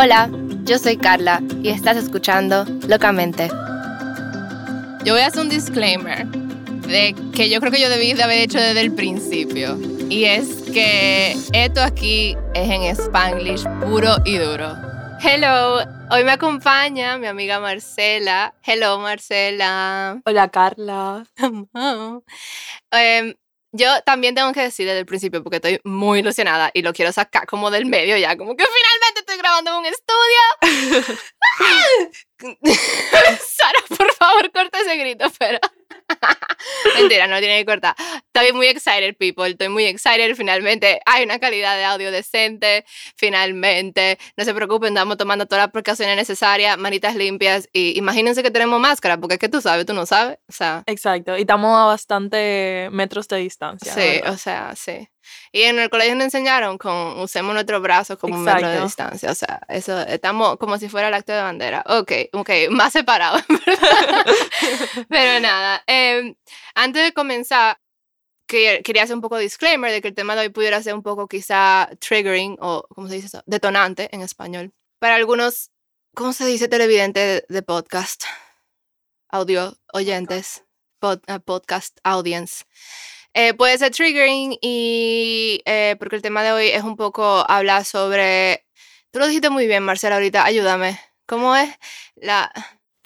Hola, yo soy Carla y estás escuchando Locamente. Yo voy a hacer un disclaimer de que yo creo que yo debí de haber hecho desde el principio. Y es que esto aquí es en Spanglish puro y duro. Hello, hoy me acompaña mi amiga Marcela. Hello, Marcela. Hola, Carla. Em, yo también tengo que decir desde el principio porque estoy muy ilusionada y lo quiero sacar como del medio ya, como que finalmente estoy grabando en un estudio. Sara, por favor, corta ese grito, pero... Mentira, no tiene que cortar. Estoy muy excited, people. Estoy muy excited. Finalmente hay una calidad de audio decente. Finalmente. No se preocupen, estamos tomando todas las precauciones necesarias, manitas limpias. Y imagínense que tenemos máscara, porque es que tú sabes, tú no sabes. O sea. Exacto. Y estamos a bastante metros de distancia. Sí, o sea, sí. Y en el colegio nos enseñaron con usemos nuestros brazos como un metro de distancia. O sea, eso estamos como si fuera el acto de bandera. Ok, ok, más separado. Pero nada, em, antes de comenzar, quería hacer un poco de disclaimer de que el tema de hoy pudiera ser un poco quizá triggering o, ¿cómo se dice eso? Detonante en español. Para algunos, ¿cómo se dice televidente de, podcast? Audio oyentes, eh, podcast audience. Eh, puede ser triggering y eh, porque el tema de hoy es un poco hablar sobre... Tú lo dijiste muy bien, Marcela, ahorita, ayúdame. ¿Cómo es la...?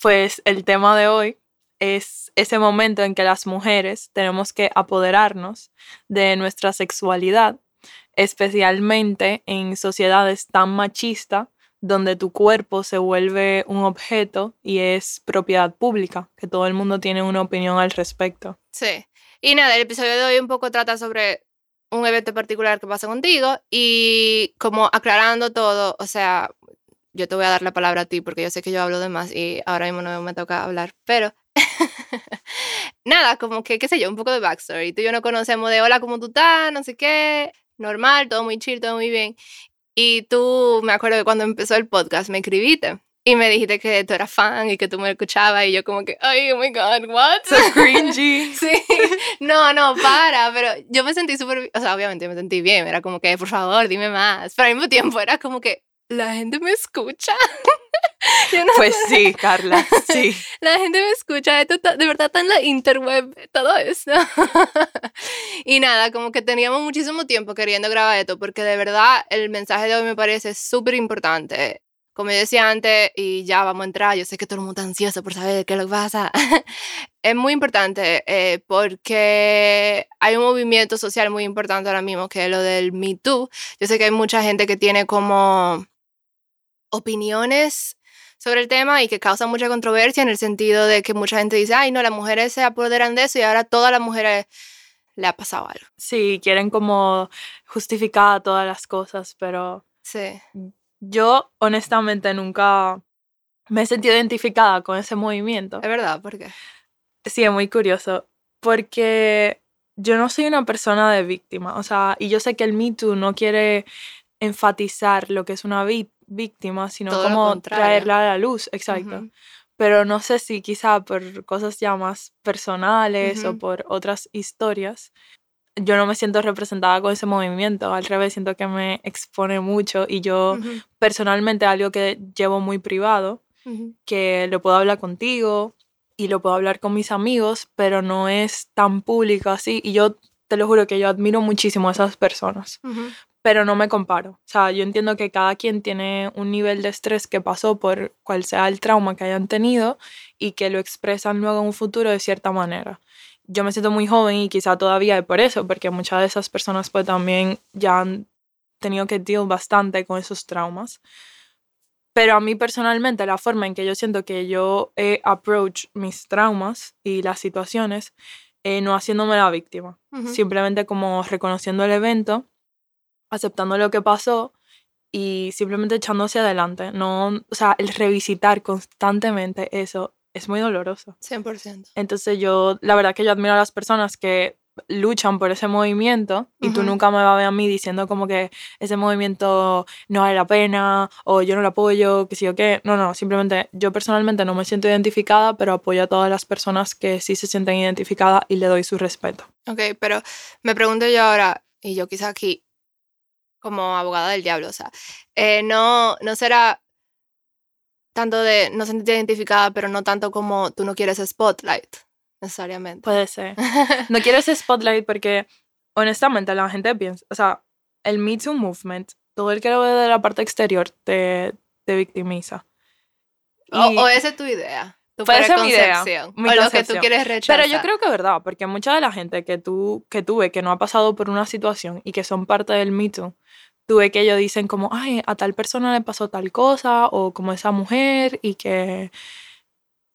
Pues el tema de hoy es ese momento en que las mujeres tenemos que apoderarnos de nuestra sexualidad, especialmente en sociedades tan machistas donde tu cuerpo se vuelve un objeto y es propiedad pública, que todo el mundo tiene una opinión al respecto. Sí. Y nada, el episodio de hoy un poco trata sobre un evento particular que pasa contigo y como aclarando todo, o sea, yo te voy a dar la palabra a ti porque yo sé que yo hablo de más y ahora mismo no me toca hablar, pero nada, como que, qué sé yo, un poco de backstory. Tú y yo no conocemos de hola, ¿cómo tú estás? No sé qué, normal, todo muy chill, todo muy bien. Y tú, me acuerdo que cuando empezó el podcast me escribiste y me dijiste que tú eras fan y que tú me escuchabas y yo como que, ay, oh my God, what? So cringy. sí. No, no, para, pero yo me sentí súper, o sea, obviamente me sentí bien, era como que, por favor, dime más. Pero al mismo tiempo era como que, la gente me escucha. pues sí, Carla, sí. La gente me escucha, esto de verdad está en la interweb, todo eso. y nada, como que teníamos muchísimo tiempo queriendo grabar esto, porque de verdad el mensaje de hoy me parece súper importante como yo decía antes, y ya vamos a entrar, yo sé que todo el mundo está ansioso por saber qué es lo que pasa. es muy importante eh, porque hay un movimiento social muy importante ahora mismo que es lo del Me Too. Yo sé que hay mucha gente que tiene como opiniones sobre el tema y que causa mucha controversia en el sentido de que mucha gente dice, ay, no, las mujeres se apoderan de eso y ahora todas las mujeres le ha pasado algo. Sí, quieren como justificar todas las cosas, pero... Sí yo honestamente nunca me he sentido identificada con ese movimiento. Es verdad, ¿por qué? Sí, es muy curioso, porque yo no soy una persona de víctima, o sea, y yo sé que el Me Too no quiere enfatizar lo que es una víctima, sino como traerla a la luz, exacto. Pero no sé si quizá por cosas ya más personales o por otras historias, yo no me siento representada con ese movimiento, al revés, siento que me expone mucho y yo personalmente algo que llevo muy privado, que lo puedo hablar contigo y lo puedo hablar con mis amigos, pero no es tan público así y yo te lo juro que yo admiro muchísimo a esas personas, pero no me comparo. O sea, yo entiendo que cada quien tiene un nivel de estrés que pasó por cual sea el trauma que hayan tenido y que lo expresan luego en un futuro de cierta manera yo me siento muy joven y quizá todavía es por eso, porque muchas de esas personas pues también ya han tenido que deal bastante con esos traumas. Pero a mí personalmente la forma en que yo siento que yo he approach mis traumas y las situaciones, eh, no haciéndome la víctima, simplemente como reconociendo el evento, aceptando lo que pasó y simplemente echándose adelante. No, o sea, el revisitar constantemente eso es muy doloroso. 100%. Entonces yo, la verdad que yo admiro a las personas que luchan por ese movimiento y tú nunca me vas a ver a mí diciendo como que ese movimiento no vale la pena o yo no lo apoyo, que sí o qué. No, no, simplemente yo personalmente no me siento identificada, pero apoyo a todas las personas que sí se sienten identificadas y le doy su respeto. Ok, pero me pregunto yo ahora, y yo quizá aquí como abogada del diablo, o sea, eh, no, no será tanto de no sentirte identificada, pero no tanto como tú no quieres spotlight, necesariamente. Puede ser. No quieres spotlight porque, honestamente, la gente piensa, o sea, el Me Too Movement, todo el que lo ve de la parte exterior te, te victimiza. o, esa es tu idea. Tu puede ser mi idea. Mi o lo que tú quieres rechazar. Pero yo creo que es verdad, porque mucha de la gente que tú, que tú ves que no ha pasado por una situación y que son parte del Me Too, tuve que ellos dicen como, ay, a tal persona le pasó tal cosa, o como esa mujer, y que...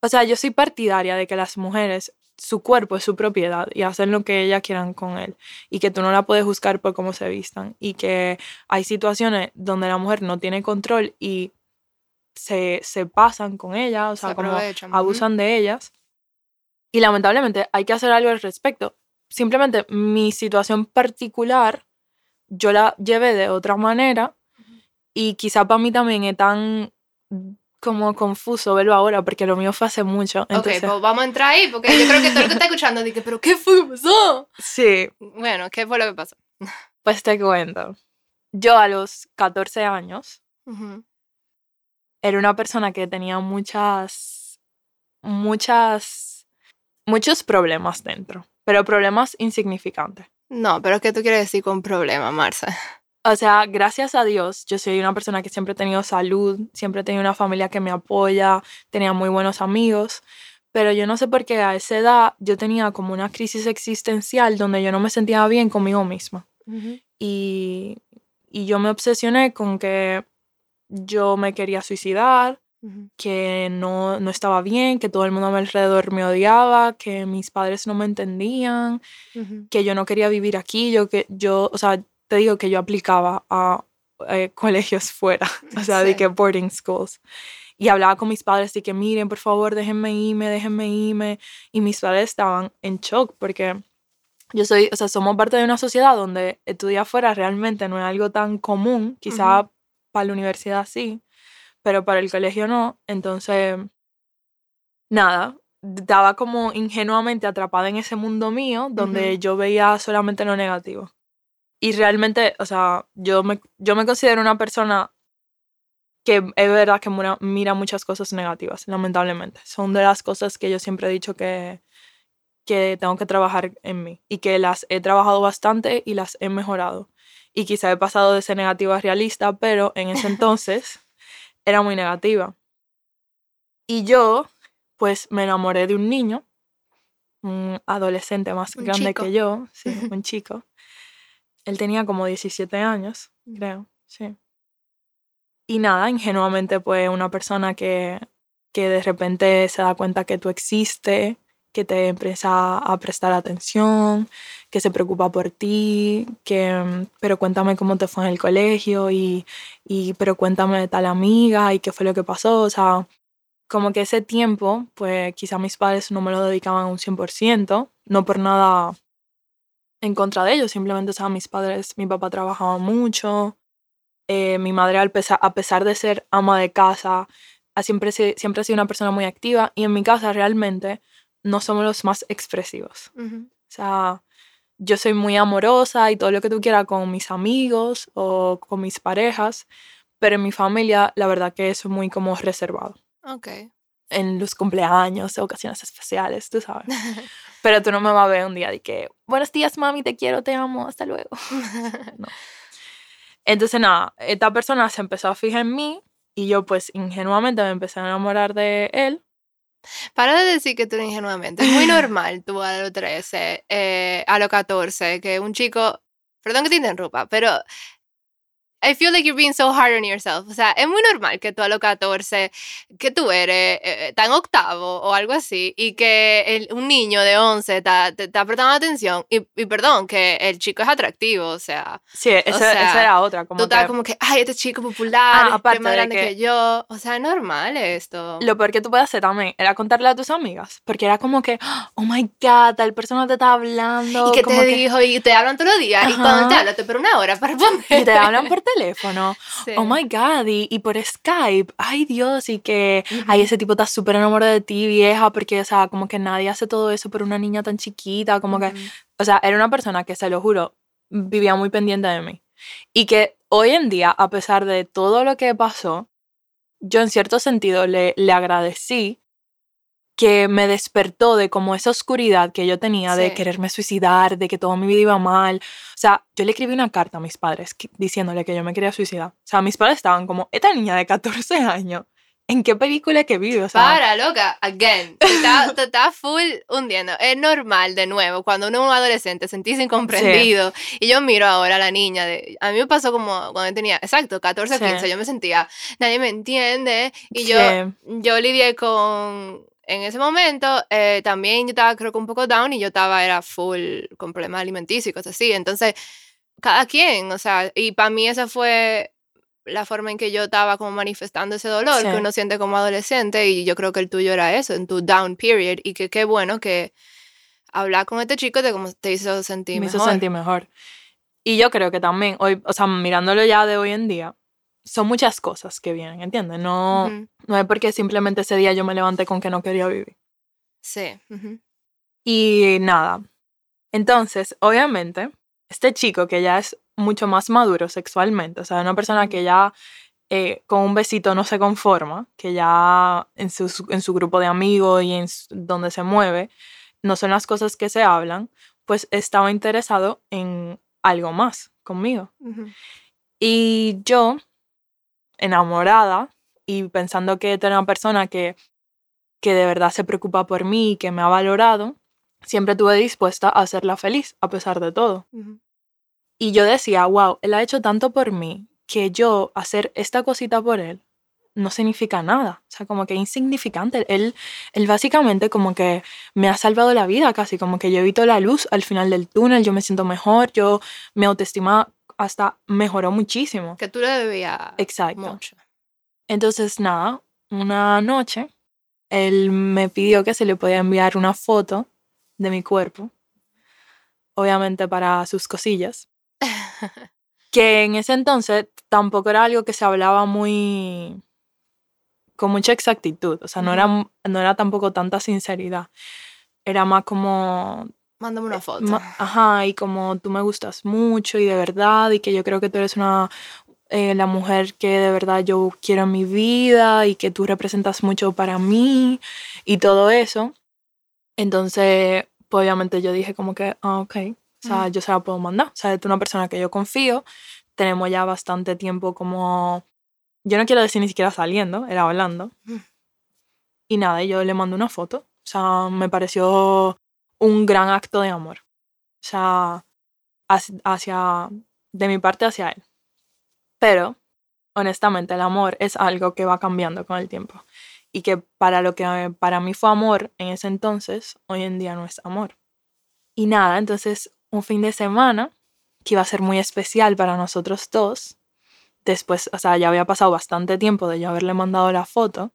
O sea, yo soy partidaria de que las mujeres, su cuerpo es su propiedad y hacen lo que ellas quieran con él, y que tú no la puedes juzgar por cómo se vistan, y que hay situaciones donde la mujer no tiene control y se, se pasan con ella, o sea, como abusan de ellas. Y lamentablemente hay que hacer algo al respecto. Simplemente mi situación particular yo la llevé de otra manera y quizá para mí también es tan como confuso verlo ahora porque lo mío fue hace mucho. Entonces... Ok, pues vamos a entrar ahí porque yo creo que todo el que está escuchando dice, pero ¿qué fue que pasó? Sí. Bueno, ¿qué fue lo que pasó? Pues te cuento. Yo a los 14 años era una persona que tenía muchas, muchas, muchos problemas dentro, pero problemas insignificantes. No, pero ¿qué tú quieres decir con problema, Marcia? O sea, gracias a Dios, yo soy una persona que siempre he tenido salud, siempre he tenido una familia que me apoya, tenía muy buenos amigos, pero yo no sé por qué a esa edad yo tenía como una crisis existencial donde yo no me sentía bien conmigo misma. y, y yo me obsesioné con que yo me quería suicidar, que no, no, estaba bien, que todo el mundo a mi alrededor me odiaba, que mis padres no me entendían, que yo no quería vivir aquí, yo que yo, o sea, te digo que yo aplicaba a eh, colegios fuera, o sea, de que boarding schools. Y hablaba con mis padres y que miren, por favor, déjenme irme, déjenme irme. Y mis padres estaban en shock porque yo soy, o sea, somos parte de una sociedad donde estudiar fuera realmente no es algo tan común, quizá para la universidad sí, pero para el colegio no. Entonces, nada, estaba como ingenuamente atrapada en ese mundo mío donde yo veía solamente lo negativo. Y realmente, o sea, yo me, yo me considero una persona que es verdad que mira, muchas cosas negativas, lamentablemente. Son de las cosas que yo siempre he dicho que, que tengo que trabajar en mí y que las he trabajado bastante y las he mejorado. Y quizá he pasado de ser negativa a realista, pero en ese entonces era muy negativa. Y yo, pues me enamoré de un niño, un adolescente más grande que yo, sí, un chico. Él tenía como 17 años, mm. creo, sí. Y nada, ingenuamente pues una persona que, que de repente se da cuenta que tú existes, que te empieza a prestar atención, que se preocupa por ti, que, pero cuéntame cómo te fue en el colegio y, y, pero cuéntame de tal amiga y qué fue lo que pasó. O sea, como que ese tiempo, pues quizá mis padres no me lo dedicaban un 100%, no por nada en contra de ellos, simplemente, o sea, mis padres, mi papá trabajaba mucho, eh, mi madre, a pesar, a pesar de ser ama de casa, siempre, siempre ha sido una persona muy activa y en mi casa realmente no somos los más expresivos. O sea, yo soy muy amorosa y todo lo que tú quieras con mis amigos o con mis parejas, pero en mi familia la verdad que eso es muy como reservado. Ok. En los cumpleaños, ocasiones especiales, tú sabes. pero tú no me vas a ver un día de que, buenos días mami, te quiero, te amo, hasta luego. no. Entonces nada, esta persona se empezó a fijar en mí y yo pues ingenuamente me empecé a enamorar de él para de decir que tú ingenuamente. Es muy normal tú a los 13, eh, a los 14, que un chico, perdón que te interrumpa, pero I feel like you're being so hard on yourself. O sea, es muy normal que tú a los 14, que tú eres eh, tan octavo o algo así, y que un niño de 11 te está prestando atención, y, y, perdón, que el chico es atractivo, o sea. Sí, esa, era otra. Como tú estás como que, ay, este chico popular, ah, aparte más grande que, yo. O sea, es normal esto. Lo peor que tú puedes hacer también era contarle a tus amigas, porque era como que, oh my god, tal persona te está hablando. Y que te dijo, y te hablan todos los días, y cuando te hablan, te pero una hora para responder. Y te hablan por teléfono. Oh my God, y, por Skype. Ay Dios, y que, ay, ese tipo está súper enamorado de ti, vieja, porque, o sea, como que nadie hace todo eso por una niña tan chiquita, como que, o sea, era una persona que, se lo juro, vivía muy pendiente de mí. Y que hoy en día, a pesar de todo lo que pasó, yo en cierto sentido le, le agradecí que me despertó de como esa oscuridad que yo tenía de quererme suicidar, de que toda mi vida iba mal. O sea, yo le escribí una carta a mis padres diciéndole que yo me quería suicidar. O sea, mis padres estaban como, esta niña de 14 años, ¿en qué película que vive? O sea, Para, loca, again. Te está, full hundiendo. Es normal, de nuevo, cuando uno es un adolescente, sentirse incomprendido. Y yo miro ahora a la niña. De, a mí me pasó como cuando tenía, exacto, 14, 15, yo me sentía, nadie me entiende. Y yo, yo lidié con en ese momento eh, también yo estaba creo que un poco down y yo estaba, era full con problemas alimenticios y cosas así. Entonces, cada quien, o sea, y para mí esa fue la forma en que yo estaba como manifestando ese dolor que uno siente como adolescente y yo creo que el tuyo era eso, en tu down period y que qué bueno que hablar con este chico de cómo te hizo sentir Me mejor. hizo sentir mejor. Y yo creo que también, hoy, o sea, mirándolo ya de hoy en día, son muchas cosas que vienen, ¿entiendes? No, no es porque simplemente ese día yo me levanté con que no quería vivir. Sí. Y nada. Entonces, obviamente, este chico que ya es mucho más maduro sexualmente, o sea, una persona que ya eh, con un besito no se conforma, que ya en su, en su grupo de amigos y en donde se mueve, no son las cosas que se hablan, pues estaba interesado en algo más conmigo. Y yo enamorada y pensando que era una persona que, que de verdad se preocupa por mí y que me ha valorado, siempre estuve dispuesta a hacerla feliz a pesar de todo. Y yo decía, wow, él ha hecho tanto por mí que yo hacer esta cosita por él no significa nada. O sea, como que insignificante. Él, él básicamente como que me ha salvado la vida casi, como que yo evito la luz al final del túnel, yo me siento mejor, yo mi autoestima hasta mejoró muchísimo. Que tú le debías Exacto. mucho. Entonces, nada, una noche él me pidió que se le podía enviar una foto de mi cuerpo, obviamente para sus cosillas, que en ese entonces tampoco era algo que se hablaba muy con mucha exactitud, o sea, no era, no era tampoco tanta sinceridad, era más como Mándame una foto. Ajá, y como tú me gustas mucho y de verdad, y que yo creo que tú eres una, eh, la mujer que de verdad yo quiero en mi vida y que tú representas mucho para mí y todo eso. Entonces, pues obviamente yo dije como que, ah, ok, o sea, yo se la puedo mandar. O sea, tú una persona que yo confío, tenemos ya bastante tiempo como, yo no quiero decir ni siquiera saliendo, era hablando. Y nada, yo le mando una foto. O sea, me pareció un gran acto de amor. O sea, hacia, de mi parte hacia él. Pero, honestamente, el amor es algo que va cambiando con el tiempo. Y que para lo que para mí fue amor en ese entonces, hoy en día no es amor. Y nada, entonces un fin de semana que iba a ser muy especial para nosotros dos. Después, o sea, ya había pasado bastante tiempo de yo haberle mandado la foto.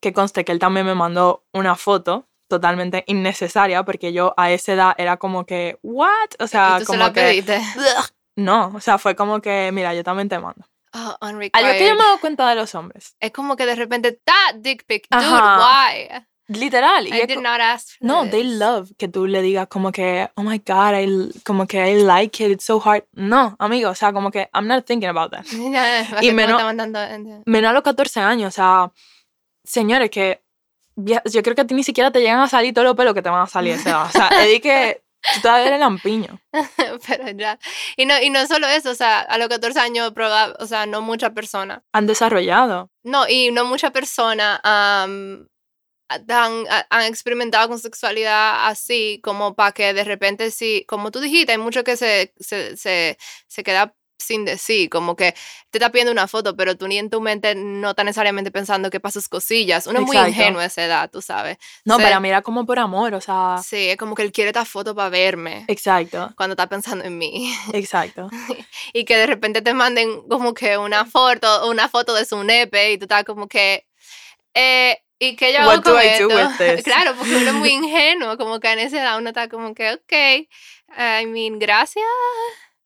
Que conste que él también me mandó una foto totalmente innecesaria porque yo a esa edad era como que, ¿what? O sea, como que... No, o sea, fue como que, mira, yo también te mando. Oh, Algo que yo me he dado cuenta de los hombres. Es como que de repente, that dick pic, dude, why? Literal. I did not ask for No, they love que tú le digas como que, oh my God, I, como que I like it, it's so hard. No, amigo, o sea, como que I'm not thinking about that. y menos, menos a los 14 años, o sea, señores, que yo creo que a ti ni siquiera te llegan a salir todos los pelos que te van a salir. O sea, o sea Eddie que tú todavía eres lampiño. Pero ya. Y no, y no solo eso, o sea, a los 14 años, o sea, no muchas personas. Han desarrollado. No, y no muchas personas han, han, experimentado con sexualidad así, como para que de repente sí, como tú dijiste, hay mucho que se, se, se, se queda sin decir, como que te está pidiendo una foto, pero tú ni en tu mente no estás necesariamente pensando que pasas cosillas. Uno es muy ingenuo a esa edad, tú sabes. No, pero mira como por amor, o sea. Sí, es como que él quiere esta foto para verme. Exacto. Cuando está pensando en mí. Exacto. y que de repente te manden como que una foto, una foto de su nepe y tú estás como que. Eh, ¿Y qué yo hago con esto? claro, porque uno es muy ingenuo, como que en esa edad uno está como que, ok, I mean, gracias.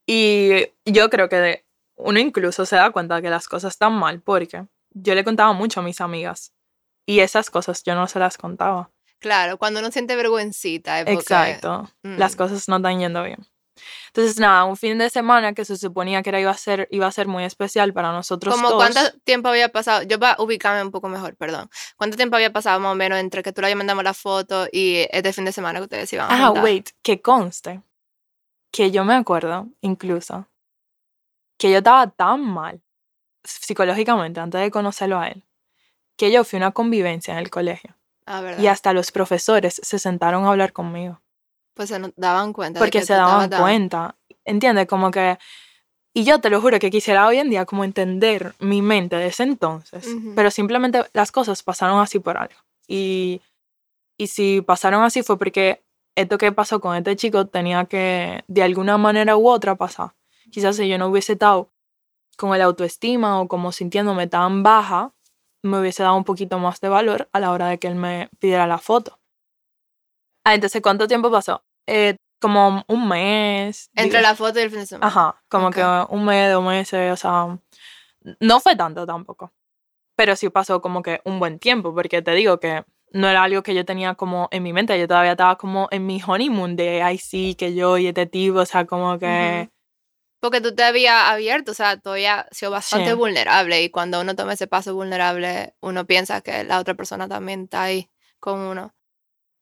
Y yo creo que uno incluso se da cuenta que las cosas están mal porque yo le contaba mucho a mis amigas y esas cosas yo no se las contaba. Claro, cuando uno siente vergüencita. Exacto, las mm. cosas no están yendo bien. Entonces, nada, un fin de semana que se suponía que era, iba, a ser, iba a ser muy especial para nosotros ¿Cómo todos. cuánto tiempo había pasado? Yo para ubicarme un poco mejor, perdón. ¿Cuánto tiempo había pasado más o menos entre que tú le mandamos la foto y este fin de semana que ustedes iban a Ah, juntar? wait, que conste. Que yo me acuerdo, incluso, que yo estaba tan mal psicológicamente antes de conocerlo a él, que yo fui una convivencia en el colegio Ah, y hasta los profesores se sentaron a hablar conmigo. Pues se daban cuenta. porque que se daban cuenta, ¿entiendes? Como que, y yo te lo juro que quisiera hoy en día como entender mi mente de ese entonces, Ujú. pero simplemente las cosas pasaron así por algo. Y, y si pasaron así fue porque esto que pasó con este chico tenía que de alguna manera u otra pasar. Quizás si yo no hubiese estado con el autoestima o como sintiéndome tan baja, me hubiese dado un poquito más de valor a la hora de que él me pidiera la foto. Ah, entonces, ¿cuánto tiempo pasó? Eh, como un mes. Entre digo- la foto y el fin de semana. Ajá, como Ok. que un mes, dos meses, o sea, no fue tanto tampoco. Pero sí pasó como que un buen tiempo, porque te digo que no era algo que yo tenía como en mi mente, yo todavía estaba como en mi honeymoon de, ay sí, que yo y este tipo, o sea, como que... Porque tú te habías abierto, o sea, tú habías sido bastante Sí. vulnerable y cuando uno toma ese paso vulnerable, uno piensa que la otra persona también está ahí con uno.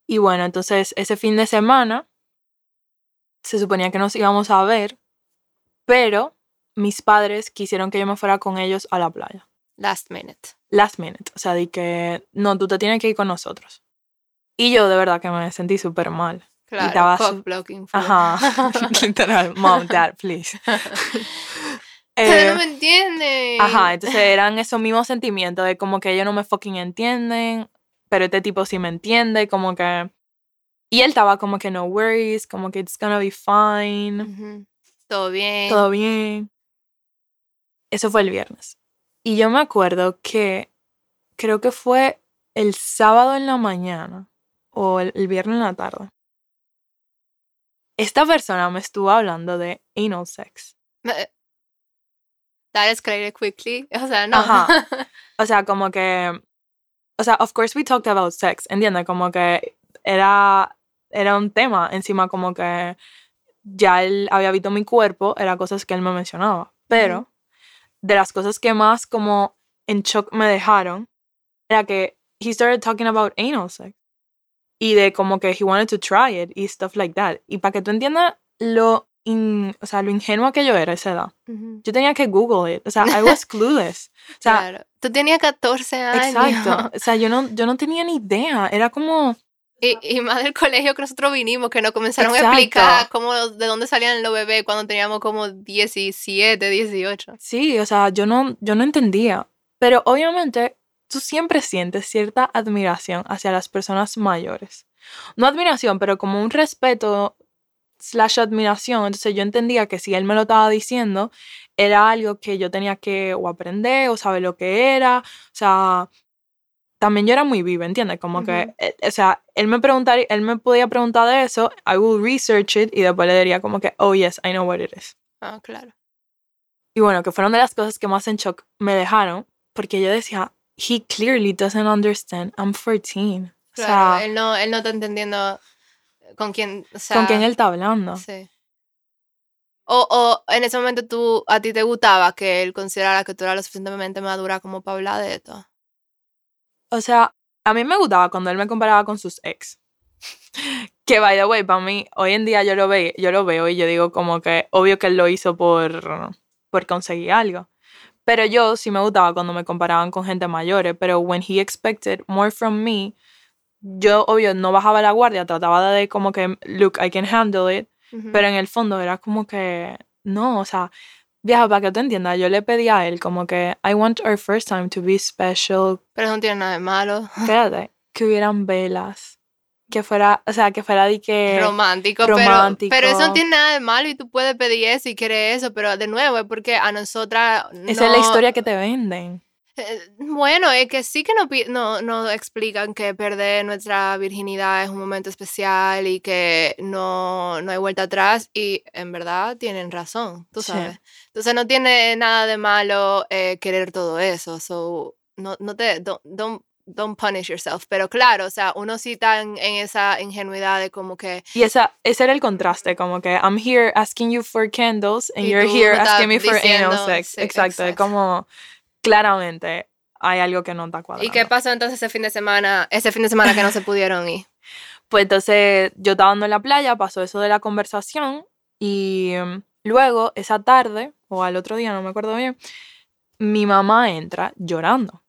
Y bueno, entonces ese fin de semana se suponía que nos íbamos a ver, pero mis padres quisieron que yo me fuera con ellos a la playa. Last minute. Last minute. O sea, di que no, tú te tienes que ir con nosotros. Y yo de verdad que me sentí súper mal. Claro, estaba cock su- blocking. Ajá. Literal. Mom, dad, please. Eh, no me entienden. Ajá, entonces eran esos mismos sentimientos de como que ellos no me fucking entienden, pero este tipo sí me entiende, como que... Y él estaba como que no worries, como que it's gonna be fine, Ujú. Todo bien. todo bien. Eso fue el viernes. Y yo me acuerdo que creo que fue el sábado en la mañana o el, el viernes en la tarde. Esta persona me estuvo hablando de anal sex. Me- That escalated quickly. O sea, no. Ajá. O sea, como que. O sea, of course we talked about sex, ¿entiendes? Como que era, era un tema encima, como que ya él había visto mi cuerpo, era cosas que él me mencionaba. Pero de las cosas que más como en shock me dejaron, era que he started talking about anal sex. Y de como que he wanted to try it y stuff like that. Y para que tú entiendas lo, in- o sea, lo ingenua que yo era a esa edad. Ujú. Yo tenía que Google it. O sea, I was clueless. O sea, claro. Tú tenías 14 años. exacto. O sea, yo no, yo no tenía ni idea. Era como, Y, y más del colegio que nosotros vinimos, que nos comenzaron Exacto. a explicar cómo, de dónde salían los bebés cuando teníamos como 17, 18. sí, o sea, yo no, yo no entendía. Pero obviamente tú siempre sientes cierta admiración hacia las personas mayores. No admiración, pero como un respeto slash admiración. Entonces yo entendía que si él me lo estaba diciendo, era algo que yo tenía que o aprender o saber lo que era. O sea, también yo era muy viva, ¿entiendes? Como que, eh, o sea, él me preguntaría, él me podía preguntar de eso, I will research it y después le diría como que, oh yes, I know what it is. Ah, claro. Y bueno, que fueron de las cosas que más en shock me dejaron, porque yo decía, he clearly doesn't understand, I'm 14. Claro, o sea, él, no, él no está entendiendo con quién, o sea, ¿con quién él está hablando? Sí. O, o en ese momento tú, a ti te gustaba que él considerara que tú eras lo suficientemente madura como para hablar de esto. O sea, a mí me gustaba cuando él me comparaba con sus ex. que, by the way, para mí, hoy en día yo lo, veo, yo lo veo y yo digo como que obvio que él lo hizo por, por conseguir algo. Pero yo sí me gustaba cuando me comparaban con gente mayores, pero when he expected more from me, yo obvio no bajaba la guardia, trataba de como que, look, I can handle it, Ujú. pero en el fondo era como que, no, o sea, vieja, para que tú entiendas, yo le pedí a él como que, I want our first time to be special, Pero no tiene nada de malo. espérate, que hubieran velas, que fuera, o sea, que fuera de que... romántico, romántico. Pero, pero eso no tiene nada de malo y tú puedes pedir eso y quieres eso, pero de nuevo es porque a nosotras... Esa es la no- historia que te venden. Eh, Bueno, es que sí que pi- no, no explican que perder nuestra virginidad es un momento especial y que no, no hay vuelta atrás y en verdad tienen razón, tú Sí. sabes. Entonces no tiene nada de malo eh, querer todo eso, so, no, no te, don't, don't don't punish yourself. Pero claro, o sea, uno sí está en, esa ingenuidad de como que... Y esa, ese era el contraste, como que I'm here asking you for candles and you're here asking me for anal sex. exacto, es como claramente hay algo que no está cuadrando. ¿Y qué pasó entonces ese fin de semana, ese fin de semana que no se pudieron ir? Pues entonces yo estaba andando en la playa, pasó eso de la conversación y mm, luego esa tarde, o al otro día, no me acuerdo bien, mi mamá entra llorando.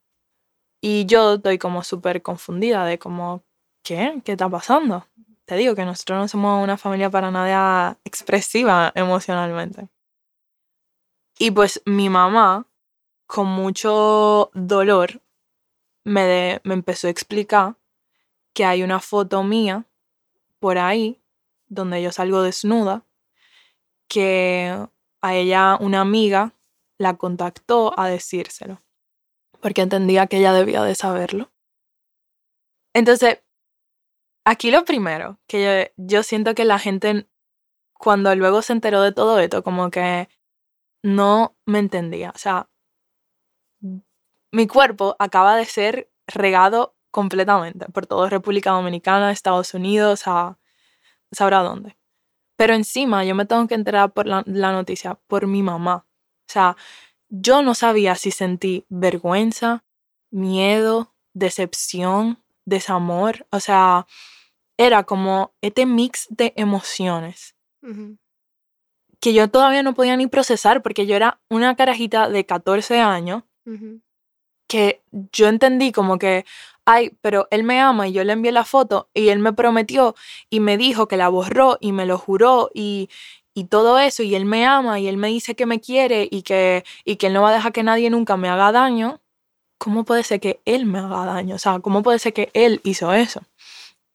Y yo estoy como súper confundida de como, ¿qué? ¿Qué está pasando? Te digo que nosotros no somos una familia para nada expresiva emocionalmente. Y pues mi mamá, con mucho dolor, me, me empezó a explicar que hay una foto mía por ahí donde yo salgo desnuda, que a ella una amiga la contactó a decírselo, porque entendía que ella debía de saberlo. Entonces, aquí lo primero, que yo, siento que la gente, cuando luego se enteró de todo esto, como que no me entendía. O sea, mi cuerpo acaba de ser regado completamente por toda República Dominicana, Estados Unidos, a sabrá dónde. Pero encima yo me tengo que enterar por la noticia por mi mamá. O sea, yo no sabía si sentí vergüenza, miedo, decepción, desamor. O sea, era como este mix de emociones que yo todavía no podía ni procesar porque yo era una carajita de 14 años que yo entendí como que, ay, pero él me ama y yo le envié la foto y él me prometió y me dijo que la borró y me lo juró y, y todo eso, y él me ama, y él me dice que me quiere y que, y que él no va a dejar que nadie nunca me haga daño, ¿cómo puede ser que él me haga daño? O sea, ¿cómo puede ser que él hizo eso?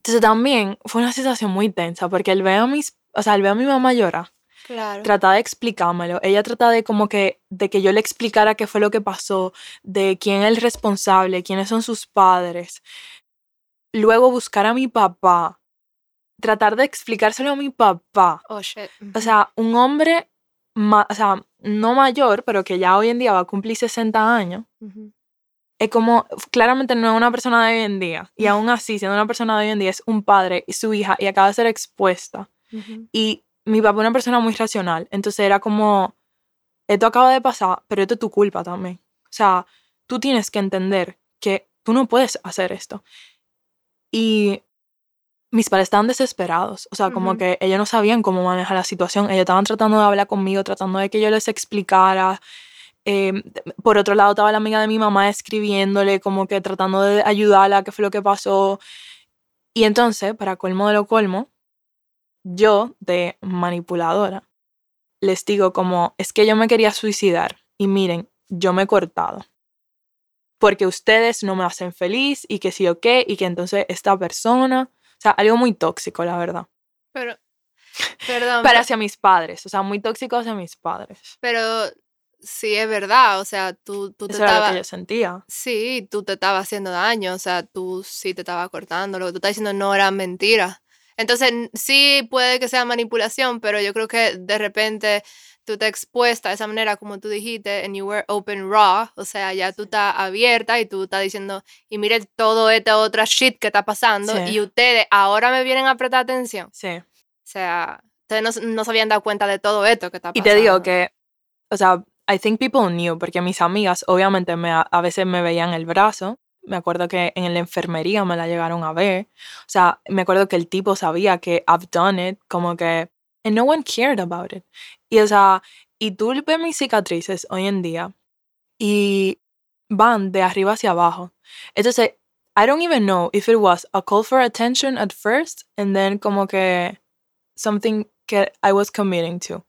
Entonces también fue una situación muy tensa, porque él ve a mis, o sea, él ve a mi mamá llorar. Claro. Trata de explicármelo. Ella trata de como que, de que yo le explicara qué fue lo que pasó, de quién es el responsable, quiénes son sus padres. Luego buscar a mi papá, tratar de explicárselo a mi papá. Oh, shit. O sea, un hombre, o sea, no mayor, pero que ya hoy en día va a cumplir 60 años. Es como, claramente no es una persona de hoy en día. Y aún así, siendo una persona de hoy en día, es un padre y su hija y acaba de ser expuesta. Y mi papá es una persona muy racional. Entonces era como, esto acaba de pasar, pero esto es tu culpa también. O sea, tú tienes que entender que tú no puedes hacer esto. Y mis padres estaban desesperados, o sea, como que ellos no sabían cómo manejar la situación, ellos estaban tratando de hablar conmigo, tratando de que yo les explicara. Em, por otro lado, estaba la amiga de mi mamá escribiéndole, como que tratando de ayudarla, qué fue lo que pasó. Y entonces, para colmo de lo colmo, yo, de manipuladora, les digo como, es que yo me quería suicidar y miren, yo me he cortado. Porque ustedes no me hacen feliz y que sí o qué, y que entonces esta persona sea, algo muy tóxico, la verdad. Pero, perdón. Para hacia mis padres, o sea, muy tóxico hacia mis padres. Pero sí es verdad, o sea, tú, tú te Eso lo que yo sentía. Sí, tú te estabas haciendo daño, o sea, tú sí te estabas cortando, lo que tú estás diciendo no era mentira. Entonces, sí puede que sea manipulación, pero yo creo que de repente tú te expuesta de esa manera, como tú dijiste, and you were open raw, o sea, ya tú estás abierta y tú estás diciendo, y mire todo este otra shit que está pasando, y ustedes ahora me vienen a prestar atención. Sí. O sea, ustedes no, se habían dado cuenta de todo esto que está pasando. Y te digo que, o sea, I think people knew, porque mis amigas obviamente me, a veces me veían el brazo. Me acuerdo que en la enfermería me la llegaron a ver. O sea, me acuerdo que el tipo sabía que I've done it, como que And no one cared about it. Y o sea, y tú ves mis cicatrices hoy en día y van de arriba hacia abajo. Entonces, I don't even know if it was a call for attention at first and then como que something que I was committing to.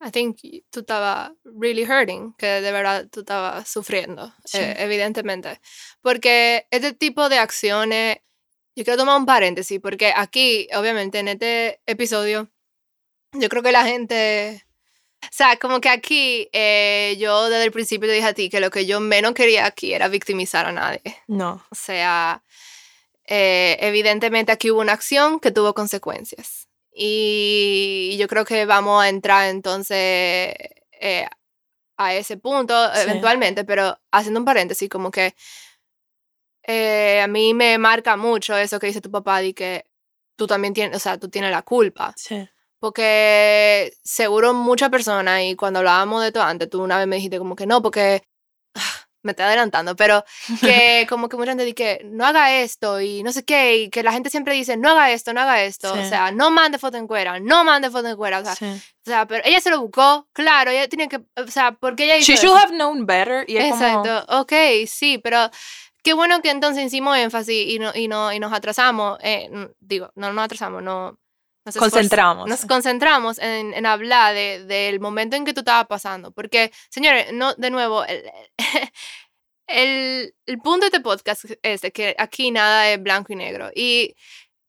I think tú estabas really hurting, que de verdad tú estabas sufriendo, eh, evidentemente. Porque este tipo de acciones, yo quiero tomar un paréntesis, porque aquí, obviamente, en este episodio, yo creo que la gente... O sea, como que aquí eh, yo desde el principio te dije a ti que lo que yo menos quería aquí era victimizar a nadie. No. O sea, eh, evidentemente aquí hubo una acción que tuvo consecuencias. Y yo creo que vamos a entrar entonces eh, a ese punto eventualmente, pero haciendo un paréntesis, como que eh, a mí me marca mucho eso que dice tu papá de que tú también tienes, o sea, tú tienes la culpa. Sí. Porque seguro muchas personas, y cuando hablábamos de esto antes, tú una vez me dijiste como que no, porque me estoy adelantando, pero que como que mucha gente dice que no haga esto y no sé qué, y que la gente siempre dice no haga esto, no haga esto, o sea, no mande foto en cuera, no mande foto en cuera, o sea, o sea, pero ella se lo buscó, claro, ella tiene que, o sea, porque ella hizo She should have known better. Y Exacto, ok, sí, pero qué bueno que entonces hicimos énfasis y, no, y, no, y nos atrasamos, eh, digo, no nos atrasamos, no nos concentramos. Nos concentramos en, en hablar del de, momento en que tú estabas pasando. Porque, señores, no, de nuevo, el, el, el, punto de este podcast es que aquí nada es blanco y negro. Y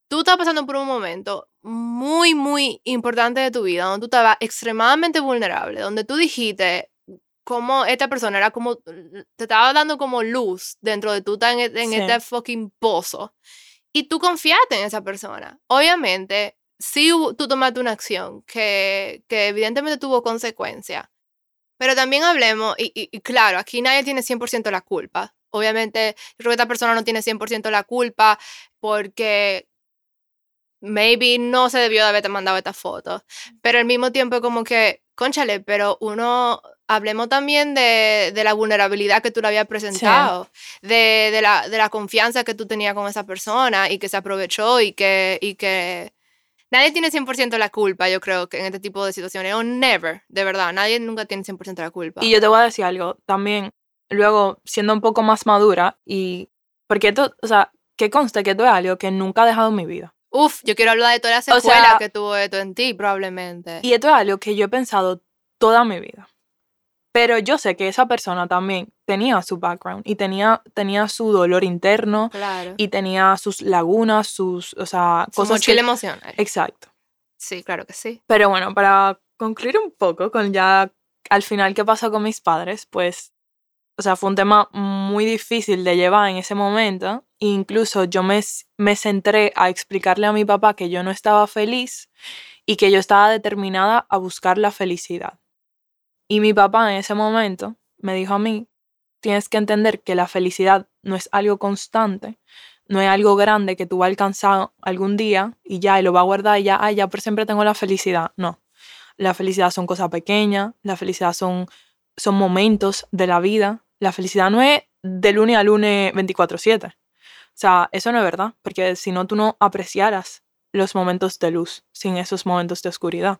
tú estabas pasando por un momento muy, muy importante de tu vida, donde tú estabas extremadamente vulnerable, donde tú dijiste cómo esta persona era como, te estaba dando como luz dentro de tú en, en este fucking pozo. Y tú confiaste en esa persona. Obviamente, sí tú tomaste una acción que, que evidentemente tuvo consecuencia. Pero también hablemos, y, y, claro, aquí nadie tiene 100% la culpa. Obviamente, yo creo que esta persona no tiene 100% la culpa porque maybe no se debió de haberte mandado esta foto. Pero al mismo tiempo como que, conchale, pero uno, hablemos también de, de la vulnerabilidad que tú le habías presentado, de, de, la, de la confianza que tú tenías con esa persona y que se aprovechó y que, y que Nadie tiene 100% la culpa, yo creo, que en este tipo de situaciones. O never, de verdad. Nadie nunca tiene 100% la culpa. Y yo te voy a decir algo también. Luego, siendo un poco más madura y... Porque esto, o sea, que conste que esto es algo que nunca ha dejado en mi vida. Uf, yo quiero hablar de toda la secuela que tuvo esto en ti, probablemente. Y esto es algo que yo he pensado toda mi vida. Pero yo sé que esa persona también tenía su background y tenía, tenía su dolor interno y tenía sus lagunas, sus, o sea, su cosas que... emocional. Exacto. Sí, claro que sí. Pero bueno, para concluir un poco con ya al final qué pasó con mis padres, pues, o sea, fue un tema muy difícil de llevar en ese momento. incluso yo me, me centré a explicarle a mi papá que yo no estaba feliz y que yo estaba determinada a buscar la felicidad. Y mi papá en ese momento me dijo a mí, tienes que entender que la felicidad no es algo constante, no es algo grande que tú vas a alcanzar algún día y ya, y lo va a guardar y ya, ah, ya por siempre tengo la felicidad. No, la felicidad son cosas pequeñas, la felicidad son, son momentos de la vida, la felicidad no es de lunes a lunes 24/7. O sea, eso no es verdad, porque si no, tú no apreciaras los momentos de luz sin esos momentos de oscuridad.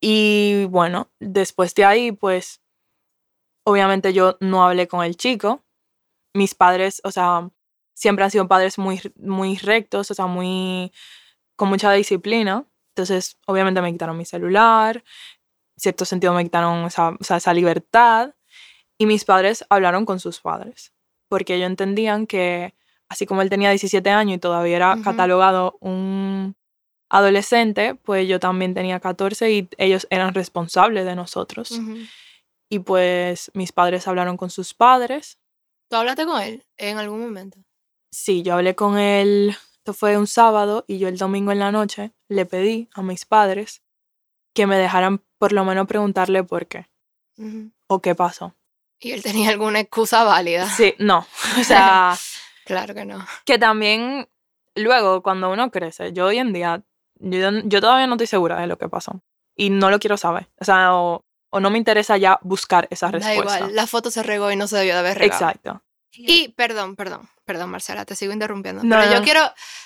Y bueno, después de ahí, pues, obviamente yo no hablé con el chico. Mis padres, o sea, siempre han sido padres muy, muy rectos, o sea, muy, con mucha disciplina. Entonces, obviamente me quitaron mi celular, en cierto sentido me quitaron esa, esa libertad. Y mis padres hablaron con sus padres, porque ellos entendían que, así como él tenía 17 años y todavía era catalogado un adolescente, pues yo también tenía 14 y ellos eran responsables de nosotros. Y pues mis padres hablaron con sus padres. ¿Tú hablaste con él en algún momento? Sí, yo hablé con él, esto fue un sábado y yo el domingo en la noche le pedí a mis padres que me dejaran por lo menos preguntarle por qué o qué pasó. ¿Y él tenía alguna excusa válida? Sí, no, o sea... claro que no. Que también luego cuando uno crece, yo hoy en día yo, todavía no estoy segura de lo que pasó. Y no lo quiero saber. O sea, o, no me interesa ya buscar esa respuesta. Da igual, la foto se regó y no se debió de haber regado. Exacto. Y, perdón, perdón, perdón, Marcela, te sigo interrumpiendo. pero yo quiero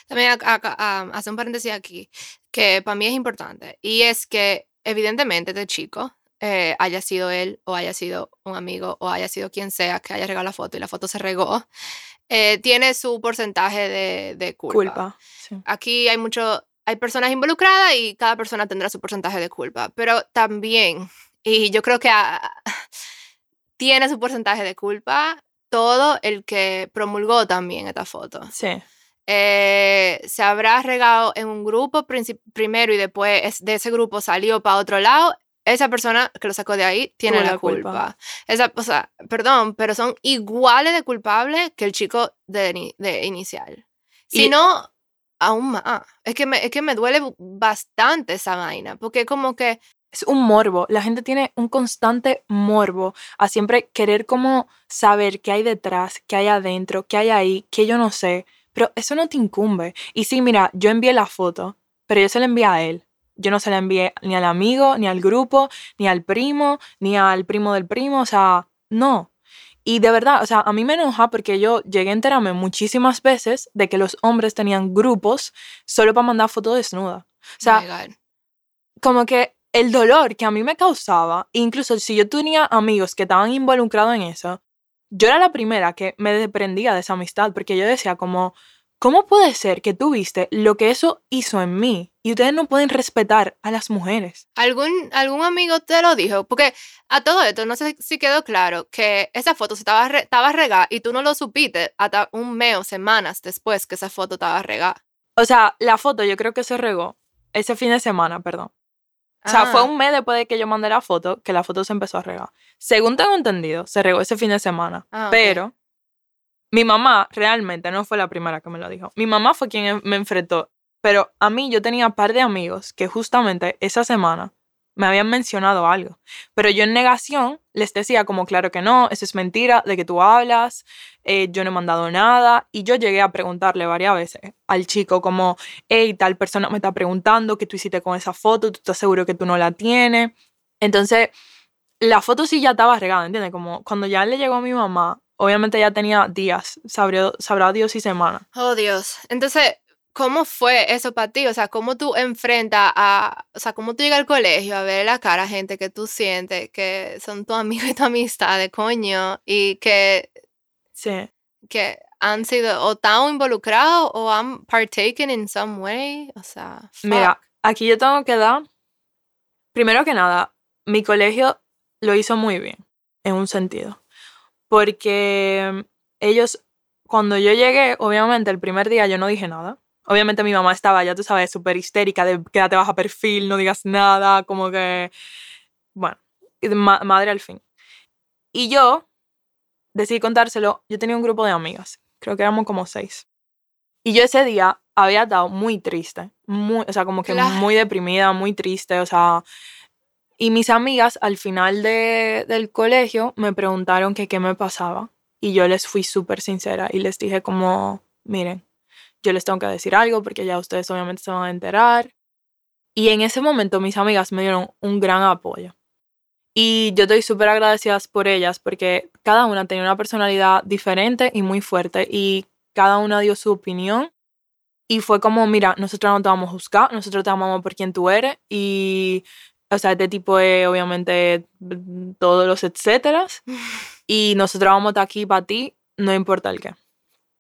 también hacer un paréntesis aquí, que para mí es importante. Y es que, evidentemente, este chico, eh, haya sido él o haya sido un amigo o haya sido quien sea que haya regado la foto y la foto se regó, eh, tiene su porcentaje de, de culpa. culpa Aquí hay mucho hay personas involucradas y cada persona tendrá su porcentaje de culpa, pero también, y yo creo que tiene su porcentaje de culpa todo el que promulgó también esta foto. Sí. Eh, se habrá regado en un grupo primero y después de ese grupo salió para otro lado, esa persona que lo sacó de ahí tiene la, culpa. Esa, o sea, perdón, pero son iguales de culpables que el chico de, de inicial. Si no, aún más. Es que, me, es que me duele bastante esa vaina, porque como que es un morbo. La gente tiene un constante morbo a siempre querer como saber qué hay detrás, qué hay adentro, qué hay ahí, qué yo no sé. Pero eso no te incumbe. Y sí, mira, yo envié la foto, pero yo se la envié a él. Yo no se la envié ni al amigo, ni al grupo, ni al primo, ni al primo del primo. O sea, no. Y de verdad, o sea, a mí me enoja porque yo llegué a enterarme muchísimas veces de que los hombres tenían grupos solo para mandar fotos desnuda. O sea, como que el dolor que a mí me causaba, incluso si yo tenía amigos que estaban involucrados en eso, yo era la primera que me desprendía de esa amistad porque yo decía como, ¿cómo puede ser que tú viste lo que eso hizo en mí y ustedes no pueden respetar a las mujeres? ¿Algún, algún amigo te lo dijo? Porque a todo esto, no sé si quedó claro que esa foto estaba, estaba regada y tú no lo supiste hasta un mes o semanas después que esa foto estaba regada. O sea, la foto yo creo que se regó ese fin de semana, perdón. O sea, fue ah. un mes después de que yo mandé la foto que la foto se empezó a regar. Según tengo entendido, se regó ese fin de semana. Ah, pero mi mamá realmente no fue la primera que me lo dijo. Mi mamá fue quien me enfrentó. Pero a mí yo tenía un par de amigos que justamente esa semana me habían mencionado algo. Pero yo en negación les decía como, claro que no, eso es mentira, de que tú hablas, eh, yo no he mandado nada. Y yo llegué a preguntarle varias veces al chico como, hey, tal persona me está preguntando qué tú hiciste con esa foto, tú estás seguro que tú no la tienes. Entonces, la foto sí ya estaba regada, ¿entiendes? Como cuando ya le llegó a mi mamá, obviamente ya tenía días, sabrá, sabrá Dios y semana. Oh Dios. Entonces, ¿Cómo fue eso para ti? O sea, ¿cómo tú enfrentas a, o sea, cómo tú llegas al colegio a ver la cara a gente que tú sientes que son tu amigo y tu amistad de coño y que, sí. que han sido o tan involucrados o han partaken in some way? O sea, mira, aquí yo tengo que dar, primero que nada, mi colegio lo hizo muy bien, en un sentido, porque ellos, cuando yo llegué, obviamente el primer día yo no dije nada Obviamente mi mamá estaba, ya tú sabes, súper histérica de quédate baja perfil, no digas nada, como que, bueno, madre al fin. Y yo decidí contárselo, yo tenía un grupo de amigas, creo que éramos como seis. Y yo ese día había estado muy triste, muy, o sea, como que muy deprimida, muy triste, o sea, y mis amigas al final de, del colegio me preguntaron que qué me pasaba. Y yo les fui súper sincera y les dije como, miren, yo les tengo que decir algo porque ya ustedes obviamente se van a enterar. Y en ese momento mis amigas me dieron un gran apoyo. Y yo estoy súper agradecida por ellas porque cada una tenía una personalidad diferente y muy fuerte y cada una dio su opinión. Y fue como, mira, nosotros no te vamos a juzgar, nosotros te amamos por quien tú eres y, o sea, este tipo es obviamente todos los etcéteras. Y nosotros vamos a estar aquí para ti, no importa el qué.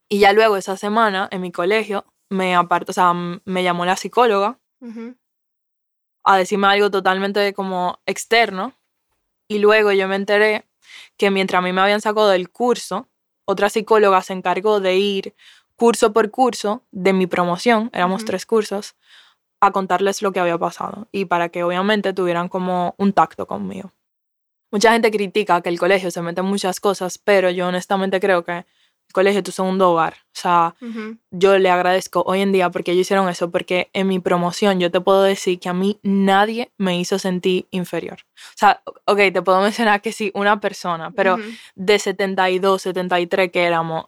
Y ya luego esa semana en mi colegio me apartó, o sea, me llamó la psicóloga a decirme algo totalmente como externo. Y luego yo me enteré que mientras a mí me habían sacado del curso, otra psicóloga se encargó de ir curso por curso de mi promoción, éramos tres cursos, a contarles lo que había pasado y para que obviamente tuvieran como un tacto conmigo. Mucha gente critica que el colegio se mete en muchas cosas, pero yo honestamente creo que colegio tu segundo hogar. O sea, yo le agradezco hoy en día porque ellos hicieron eso, porque en mi promoción yo te puedo decir que a mí nadie me hizo sentir inferior. O sea, ok, te puedo mencionar que sí, una persona, pero de 72, 73 que éramos,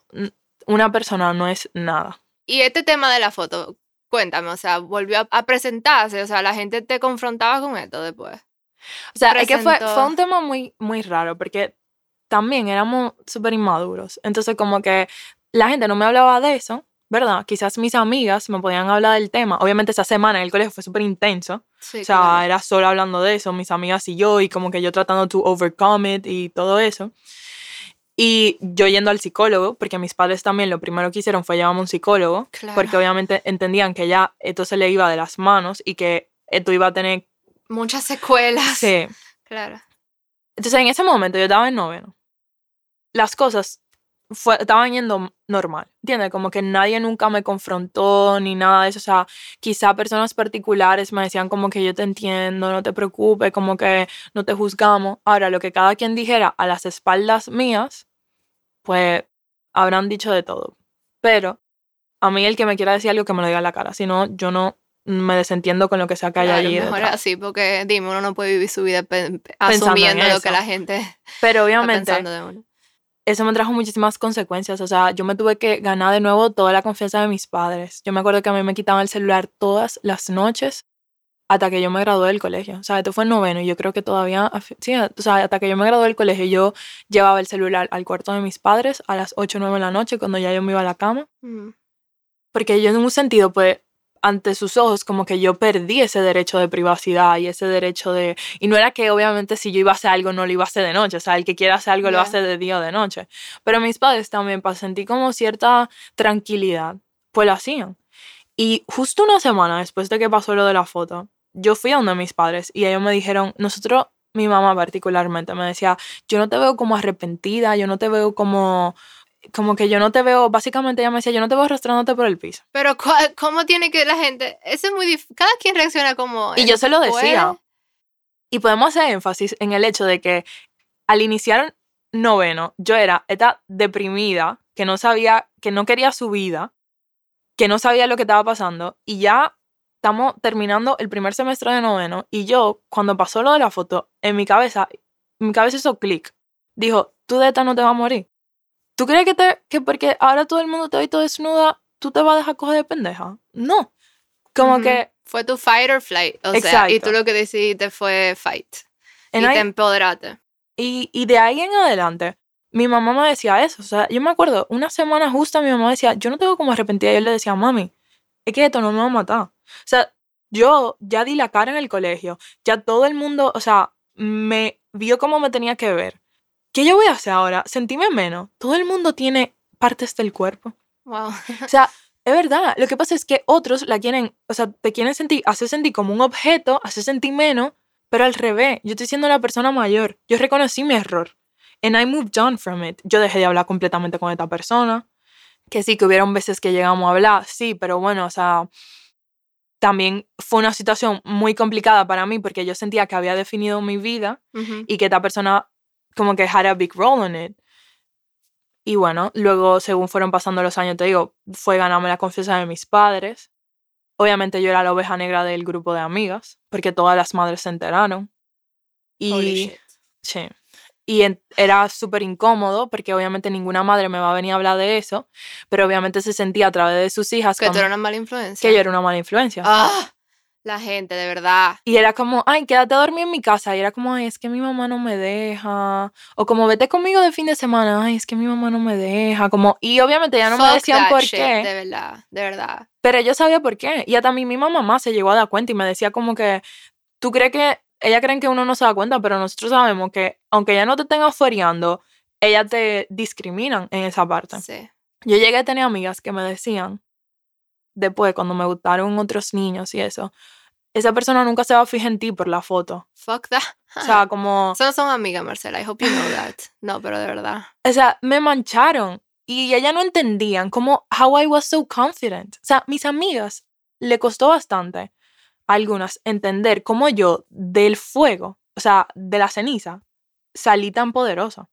una persona no es nada. Y este tema de la foto, cuéntame, o sea, volvió a presentarse, o sea, la gente te confrontaba con esto después. O sea, es que fue, fue un tema muy, muy raro, porque también éramos súper inmaduros. Entonces como que la gente no me hablaba de eso, ¿verdad? Quizás mis amigas me podían hablar del tema. Obviamente esa semana en el colegio fue súper intenso. o sea, era solo hablando de eso, mis amigas y yo, y como que yo tratando to overcome it y todo eso. Y yo yendo al psicólogo, porque mis padres también lo primero que hicieron fue llevarme a un psicólogo, porque obviamente entendían que ya esto se le iba de las manos y que esto iba a tener... Muchas secuelas. Sí. Claro. Entonces en ese momento yo estaba en noveno las cosas estaban yendo normal, ¿entiendes? Como que nadie nunca me confrontó ni nada de eso, o sea, quizá personas particulares me decían como que yo te entiendo, no te preocupes, como que no te juzgamos. Ahora, lo que cada quien dijera a las espaldas mías, pues habrán dicho de todo. Pero a mí el que me quiera decir algo que me lo diga en la cara, si no, yo no, me desentiendo con lo que sea que haya allí. Mejor así, porque dime, uno no puede vivir su vida asumiendo lo que la gente Pero obviamente, eso me trajo muchísimas consecuencias. O sea, yo me tuve que ganar de nuevo toda la confianza de mis padres. Yo me acuerdo que a mí me quitaban el celular todas las noches hasta que yo me gradué del colegio. O sea, esto fue en noveno y yo creo que todavía, sí, o sea, hasta que yo me gradué del colegio, yo llevaba el celular al cuarto de mis padres a las 8 o 9 de la noche cuando ya yo me iba a la cama. Porque yo en un sentido, pues, ante sus ojos, como que yo perdí ese derecho de privacidad y ese derecho de... Y no era que obviamente si yo iba a hacer algo no lo iba a hacer de noche, o sea, el que quiera hacer algo lo hace de día o de noche. Pero mis padres también, para sentir como cierta tranquilidad, pues lo hacían. Y justo una semana después de que pasó lo de la foto, yo fui a uno de mis padres y ellos me dijeron, nosotros, mi mamá particularmente, me decía, yo no te veo como arrepentida, yo no te veo como como que yo no te veo, básicamente ella me decía, yo no te veo arrastrándote por el piso. Pero ¿cómo tiene que la gente? Eso es muy difícil. Cada quien reacciona como... Y yo se lo decía. Y podemos hacer énfasis en el hecho de que al iniciar noveno, yo era esta deprimida, que no sabía, que no quería su vida, que no sabía lo que estaba pasando, y ya estamos terminando el primer semestre de noveno y yo, cuando pasó lo de la foto, en mi cabeza, mi cabeza hizo clic. Dijo, tú de esta no te vas a morir. ¿Tú crees que, te, que porque ahora todo el mundo te ve todo desnuda, tú te vas a dejar coger de pendeja? No. Como que... Fue tu fight or flight. O sea, y tú lo que decidiste fue fight. y te empoderaste. Y, y de ahí en adelante, mi mamá me decía eso. O sea, yo me acuerdo, una semana justa mi mamá decía, yo no tengo como arrepentida. Yo le decía, mami, es que esto no me va a matar. O sea, yo ya di la cara en el colegio, ya todo el mundo, o sea, me vio como me tenía que ver. ¿Qué yo voy a hacer ahora? Sentíme menos. Todo el mundo tiene partes del cuerpo. Wow. O sea, es verdad. Lo que pasa es que otros la quieren, o sea, te quieren sentir, hace sentir como un objeto, hace sentir menos, pero al revés. Yo estoy siendo la persona mayor. Yo reconocí mi error. And I moved on from it. Yo dejé de hablar completamente con esta persona que sí, que hubieron veces que llegamos a hablar, sí, pero bueno, o sea, también fue una situación muy complicada para mí porque yo sentía que había definido mi vida y que esta persona como que had a big role in it. Y bueno, luego según fueron pasando los años, te digo, fue ganarme la confianza de mis padres. Obviamente yo era la oveja negra del grupo de amigas, porque todas las madres se enteraron. Y sí y era súper incómodo porque obviamente ninguna madre me va a venir a hablar de eso, pero obviamente se sentía a través de sus hijas que tú eras una mala influencia. Que yo era una mala influencia. Ah, la gente, de verdad. Y era como, ay, quédate a dormir en mi casa. Y era como, ay, es que mi mamá no me deja. O como, vete conmigo de fin de semana. Ay, es que mi mamá no me deja. Como, y obviamente ya no me decían por qué. De verdad, de verdad. Pero yo sabía por qué. Y hasta mi misma mamá se llegó a dar cuenta y me decía como que, ¿tú crees que ella creen que uno no se da cuenta, pero nosotros sabemos que aunque ella no te tenga feriando, ellas te discriminan en esa parte. Sí. Yo llegué a tener amigas que me decían, después, cuando me gustaron otros niños y eso, esa persona nunca se va a fijar en ti por la foto. Fuck that. O sea, como... Son, son amigas, Marcela. I hope you know that. No, pero de verdad. O sea, me mancharon. Y ellas no entendían cómo, how I was so confident. O sea, mis amigas le costó bastante algunas entender cómo yo del fuego, o sea, de la ceniza, salí tan poderosa.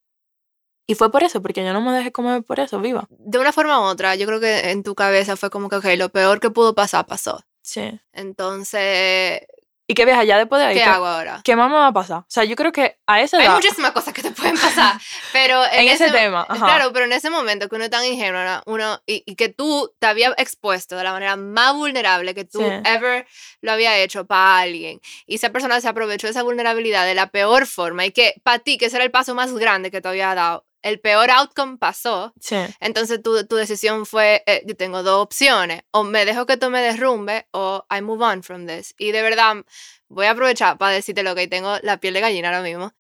Y fue por eso, porque yo no me dejé comer por eso, viva. De una forma u otra, yo creo que en tu cabeza fue como que, ok, lo peor que pudo pasar, pasó. Sí. Entonces, y que veas ya después de ahí. ¿Qué hago ahora? ¿Qué más me va a pasar? O sea, yo creo que a esa edad... Hay muchísimas cosas que te pueden pasar, pero en, ese, tema. Claro, pero en ese momento que uno es tan ingenuo, uno, y, que tú te habías expuesto de la manera más vulnerable que tú ever lo había hecho para alguien, y esa persona se aprovechó de esa vulnerabilidad de la peor forma, y que para ti, que ese era el paso más grande que te había dado, el peor outcome pasó. Sí. Entonces tu, tu decisión fue, eh, yo tengo dos opciones, o me dejo que tú me derrumbe o I move on from this. Y de verdad, voy a aprovechar para decirte lo que tengo la piel de gallina ahora mismo.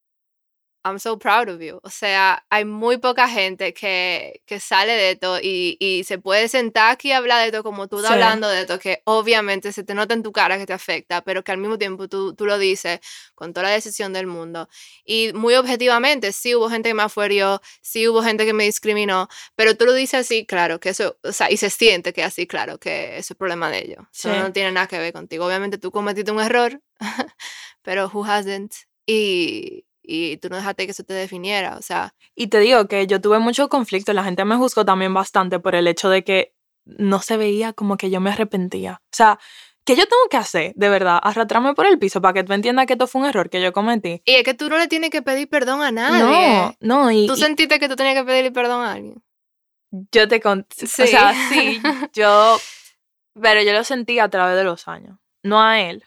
I'm so proud of you. O sea, hay muy poca gente que, que sale de esto y, y, se puede sentar aquí y hablar de esto como tú estás hablando de esto, que obviamente se te nota en tu cara que te afecta, pero que al mismo tiempo tú, tú lo dices con toda la decisión del mundo. Y muy objetivamente, sí hubo gente que me afurió, sí hubo gente que me discriminó, pero tú lo dices así, claro, que eso, o sea, y se siente que así, claro, que eso es problema de ellos. Eso no tiene nada que ver contigo. Obviamente tú cometiste un error, pero who hasn't? Y, y tú no dejaste que eso te definiera, o sea. Y te digo que yo tuve mucho conflicto, la gente me juzgó también bastante por el hecho de que no se veía como que yo me arrepentía. O sea, ¿Qué yo tengo que hacer, de verdad? Arrastrarme por el piso para que tú entiendas que esto fue un error que yo cometí. Y es que tú no le tienes que pedir perdón a nadie. No, no. Y, ¿Tú sentiste que tú tenías que pedirle perdón a alguien? Yo te conté. Sí. O sea, sí, yo. Pero yo lo sentí a través de los años. No a él,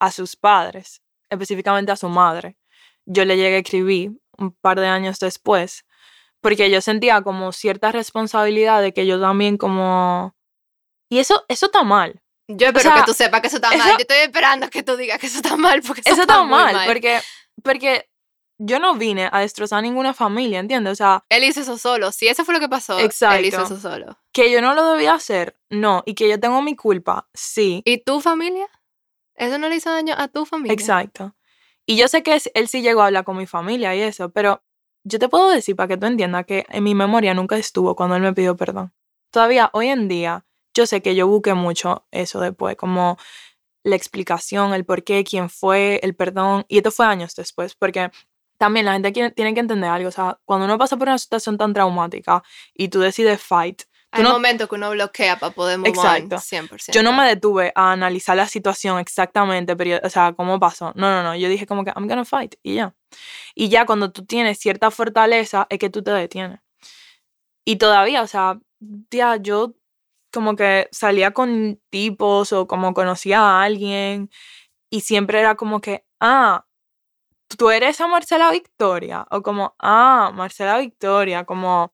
a sus padres, específicamente a su madre. Yo le llegué a escribir un par de años después, porque yo sentía como cierta responsabilidad de que yo también como... Y eso, eso está mal. Yo espero que tú sepas que eso está mal. Yo estoy esperando que tú digas que eso está mal, porque eso, está, mal, Porque, porque yo no vine a destrozar ninguna familia, ¿entiendes? O sea... Él hizo eso solo. Si eso fue lo que pasó, exacto, él hizo eso solo. Que yo no lo debía hacer, no. Y que yo tengo mi culpa, sí. ¿Y tu familia? ¿Eso no le hizo daño a tu familia? Exacto. Y yo sé que él sí llegó a hablar con mi familia y eso, pero yo te puedo decir para que tú entiendas que en mi memoria nunca estuvo cuando él me pidió perdón. Todavía hoy en día, yo sé que yo busqué mucho eso después, como la explicación, el por qué, quién fue, el perdón. Y esto fue años después, porque también la gente tiene que entender algo. O sea, cuando uno pasa por una situación tan traumática y tú decides fight, hay un momento que uno bloquea para poder move Exacto. 100%. Yo no me detuve a analizar la situación exactamente, pero, o sea, cómo pasó. No, no, no. Yo dije como que I'm gonna fight y ya. Y ya cuando tú tienes cierta fortaleza es que tú te detienes. Y todavía, o sea, tía, yo como que salía con tipos o como conocía a alguien y siempre era como que, ah, tú eres a Marcela Victoria o como, ah, Marcela Victoria, como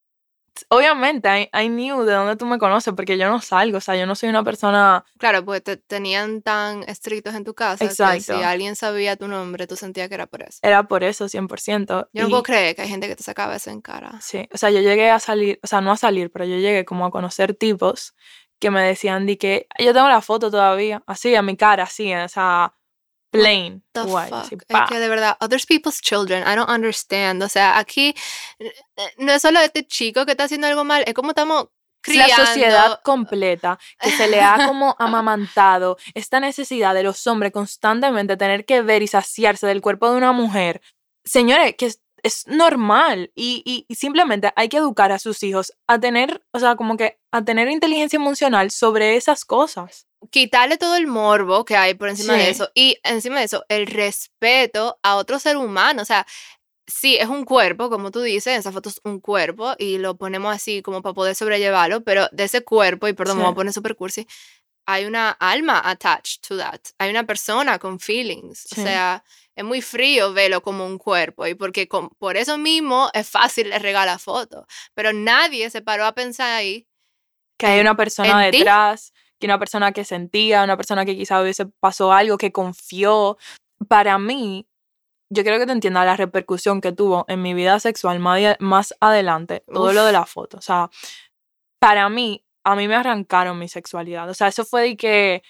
obviamente, I, knew de dónde tú me conoces porque yo no salgo, o sea, yo no soy una persona... Claro, pues te tenían tan estrictos en tu casa Exacto. que si alguien sabía tu nombre, tú sentías que era por eso. Era por eso, 100%. Yo no puedo creer que hay gente que te sacaba eso en cara. Sí, o sea, yo llegué a salir, o sea, no a salir, pero yo llegué como a conocer tipos que me decían de que yo tengo la foto todavía, así, a mi cara, así, o sea, plain white. es que de verdad, other people's children, I don't understand. O sea, aquí no es solo este chico que está haciendo algo mal, es como estamos criando. La sociedad completa que se le ha como amamantado esta necesidad de los hombres constantemente tener que ver y saciarse del cuerpo de una mujer. Señores, que es normal y, y, simplemente hay que educar a sus hijos a tener, o sea, como que a tener inteligencia emocional sobre esas cosas. Quitarle todo el morbo que hay por encima de eso y encima de eso el respeto a otro ser humano, o sea, sí, es un cuerpo, como tú dices, esa foto es un cuerpo y lo ponemos así como para poder sobrellevarlo, pero de ese cuerpo, y perdón, me voy a poner super cursi, hay una alma attached to that, hay una persona con feelings, o sea, es muy frío verlo como un cuerpo y porque por eso mismo es fácil le regalar fotos, pero nadie se paró a pensar ahí. Que hay una persona detrás, que una persona que sentía, una persona que quizás hubiese pasó algo, que confió. Para mí, yo creo que te entienda la repercusión que tuvo en mi vida sexual más, adelante, todo lo de la foto. O sea, para mí, a mí me arrancaron mi sexualidad. O sea, eso fue de que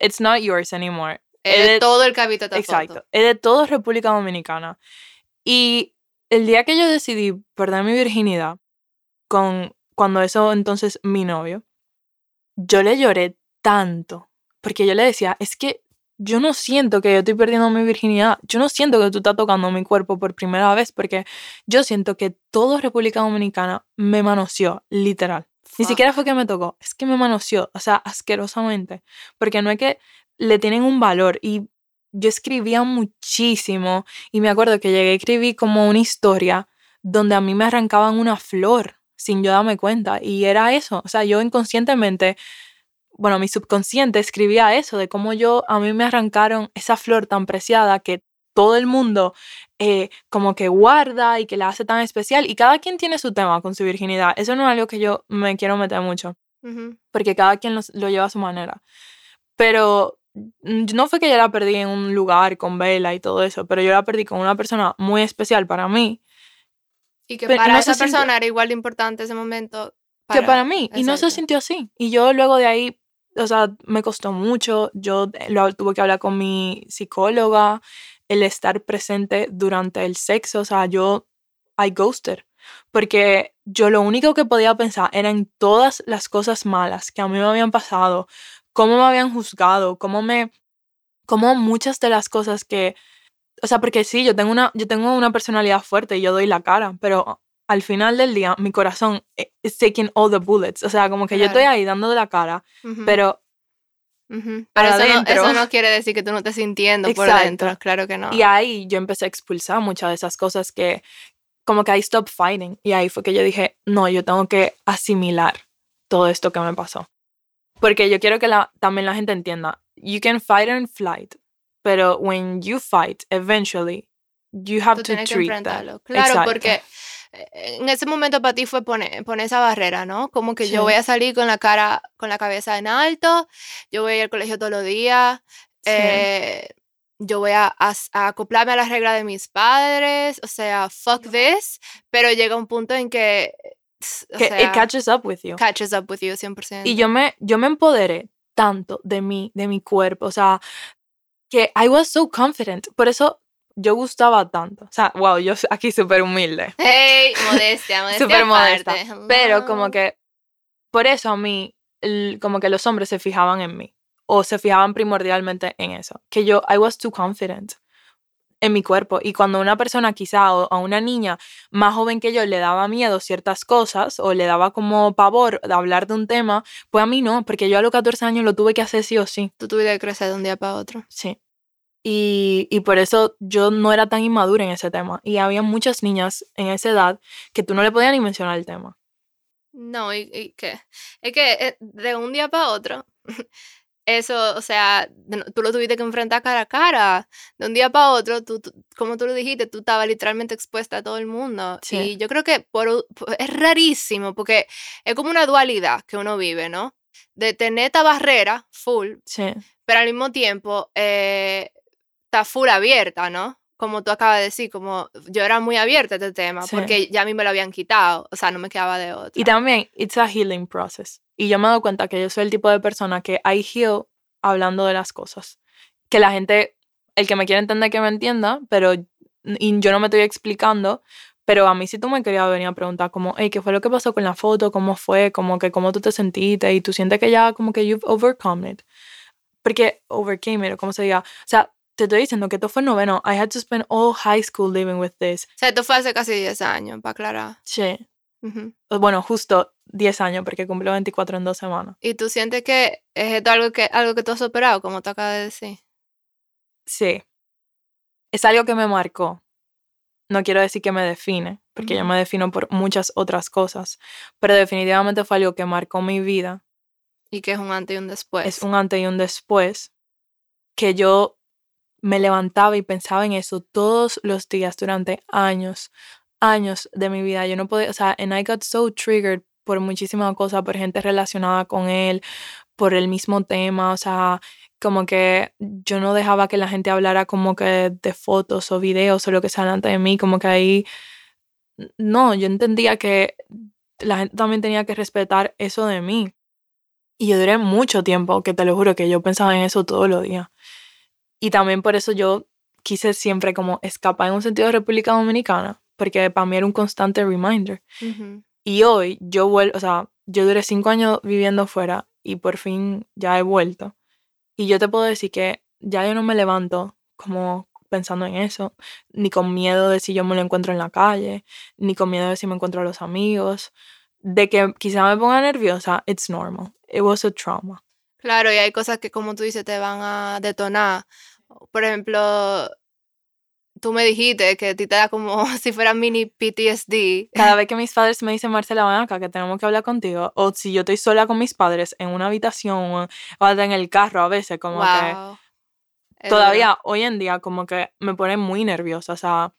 it's not yours anymore. Es de, todo el cabito Exacto. Es de todo República Dominicana. Y el día que yo decidí perder mi virginidad, con cuando eso entonces mi novio, yo le lloré tanto. Porque yo le decía, es que yo no siento que yo estoy perdiendo mi virginidad. Yo no siento que tú estás tocando mi cuerpo por primera vez, porque yo siento que todo República Dominicana me manoseó, literal. Ni siquiera fue que me tocó, es que me manoseó, o sea, asquerosamente. Porque no es que le tienen un valor y yo escribía muchísimo y me acuerdo que llegué a escribir como una historia donde a mí me arrancaban una flor sin yo darme cuenta y era eso, o sea, yo inconscientemente, bueno, mi subconsciente escribía eso de cómo yo, a mí me arrancaron esa flor tan preciada que todo el mundo eh, como que guarda y que la hace tan especial y cada quien tiene su tema con su virginidad, eso no es algo que yo me quiero meter mucho, porque cada quien lo lleva a su manera, pero Mm, no fue que yo la perdí en un lugar con vela y todo eso, pero yo la perdí con una persona muy especial para mí. Y que para esa persona era igual de importante ese momento. que para mí. Y no se sintió así. Y yo luego de ahí, o sea, me costó mucho. Yo lo, tuve que hablar con mi psicóloga, el estar presente durante el sexo. O sea, yo, I ghosted. Porque yo lo único que podía pensar era en todas las cosas malas que a mí me habían pasado, cómo me habían juzgado, cómo me, cómo muchas de las cosas que, o sea, porque sí, yo tengo una, yo tengo una personalidad fuerte y yo doy la cara, pero al final del día mi corazón is taking all the bullets, o sea, como que yo estoy ahí dando la cara, pero Pero eso no, quiere decir que tú no estés sintiendo por dentro, claro que no. Y ahí yo empecé a expulsar muchas de esas cosas que como que I stopped fighting. Y ahí fue que yo dije, no, yo tengo que asimilar todo esto que me pasó. Porque yo quiero que la, también la gente entienda, you can fight and flight, pero when you fight, eventually, you have to treat that. Claro, porque eh, en ese momento para ti fue poner, poner esa barrera, ¿no? Como que yo voy a salir con la cara, con la cabeza en alto, yo voy a ir al colegio todos los días, eh, yo voy a, acoplarme a las reglas de mis padres, o sea, fuck this, pero llega un punto en que... que it catches up with you. Catches up with you 100%. Y yo me, yo me empoderé tanto de mí, de mi cuerpo, o sea, que I was so confident. Por eso yo gustaba tanto. O sea, wow, yo aquí súper humilde. Hey, modestia, modestia. Súper modesta. Pero como que, por eso a mí, como que los hombres se fijaban en mí. O se fijaban primordialmente en eso. Que yo, I was too confident en mi cuerpo. Y cuando una persona quizá o a una niña más joven que yo le daba miedo ciertas cosas o le daba como pavor de hablar de un tema, pues a mí no, porque yo a los 14 años lo tuve que hacer sí o sí. Tú tuviste que crecer de un día para otro. Sí. Y, y, por eso yo no era tan inmadura en ese tema. Y había muchas niñas en esa edad que tú no le podías ni mencionar el tema. No, y, y que es que eh, de un día para otro, eso, o sea, tú lo tuviste que enfrentar cara a cara. De un día para otro, tú, como tú lo dijiste, tú estabas literalmente expuesta a todo el mundo. Y yo creo que por, es rarísimo, porque es como una dualidad que uno vive, ¿no? De tener esta barrera full, sí. pero al mismo tiempo... Eh, está full abierta, ¿no? Como tú acabas de decir, como yo era muy abierta a este tema, porque ya a mí me lo habían quitado, o sea, no me quedaba de otra. Y también, it's a healing process. Y yo me doy cuenta que yo soy el tipo de persona que I heal hablando de las cosas. Que la gente, el que me quiere entender, que me entienda, pero y yo no me estoy explicando, pero a mí si tú me querías venir a preguntar como, hey, ¿qué fue lo que pasó con la foto? ¿Cómo fue? Como que cómo tú te sentiste y tú sientes que ya como que you've overcome it. Porque overcame it, o como se diga. O sea, te estoy diciendo que esto fue noveno. I had to spend all high school living with this. O sea, esto fue hace casi 10 años, para aclarar. Sí. Bueno, justo 10 años, porque cumplió 24 en dos semanas. ¿Y tú sientes que es esto algo que, algo que tú has superado, como te acabas de decir? Sí. Es algo que me marcó. No quiero decir que me define, porque yo me defino por muchas otras cosas, pero definitivamente fue algo que marcó mi vida. Y que es un antes y un después. Es un antes y un después que yo me levantaba y pensaba en eso todos los días durante años, años de mi vida. Yo no podía, o sea, and I got so triggered por muchísimas cosas, por gente relacionada con él, por el mismo tema, o sea, como que yo no dejaba que la gente hablara como que de fotos o videos o lo que sea delante de mí, como que ahí, no, yo entendía que la gente también tenía que respetar eso de mí. Y yo duré mucho tiempo, que te lo juro que yo pensaba en eso todos los días. Y también por eso yo quise siempre como escapar en un sentido de República Dominicana, porque para mí era un constante reminder. Y hoy yo vuelvo, o sea, yo duré cinco años viviendo fuera y por fin ya he vuelto. Y yo te puedo decir que ya yo no me levanto como pensando en eso, ni con miedo de si yo me lo encuentro en la calle, ni con miedo de si me encuentro a los amigos, de que quizá me ponga nerviosa, it's normal. It was a trauma. Claro, y hay cosas que como tú dices te van a detonar por ejemplo, tú me dijiste que a ti te da como si fuera mini PTSD. Cada vez que mis padres me dicen, Marcela, ven acá, que tenemos que hablar contigo, o si yo estoy sola con mis padres en una habitación o en el carro a veces, como que todavía hoy en día como que me pone muy nerviosa, o sea,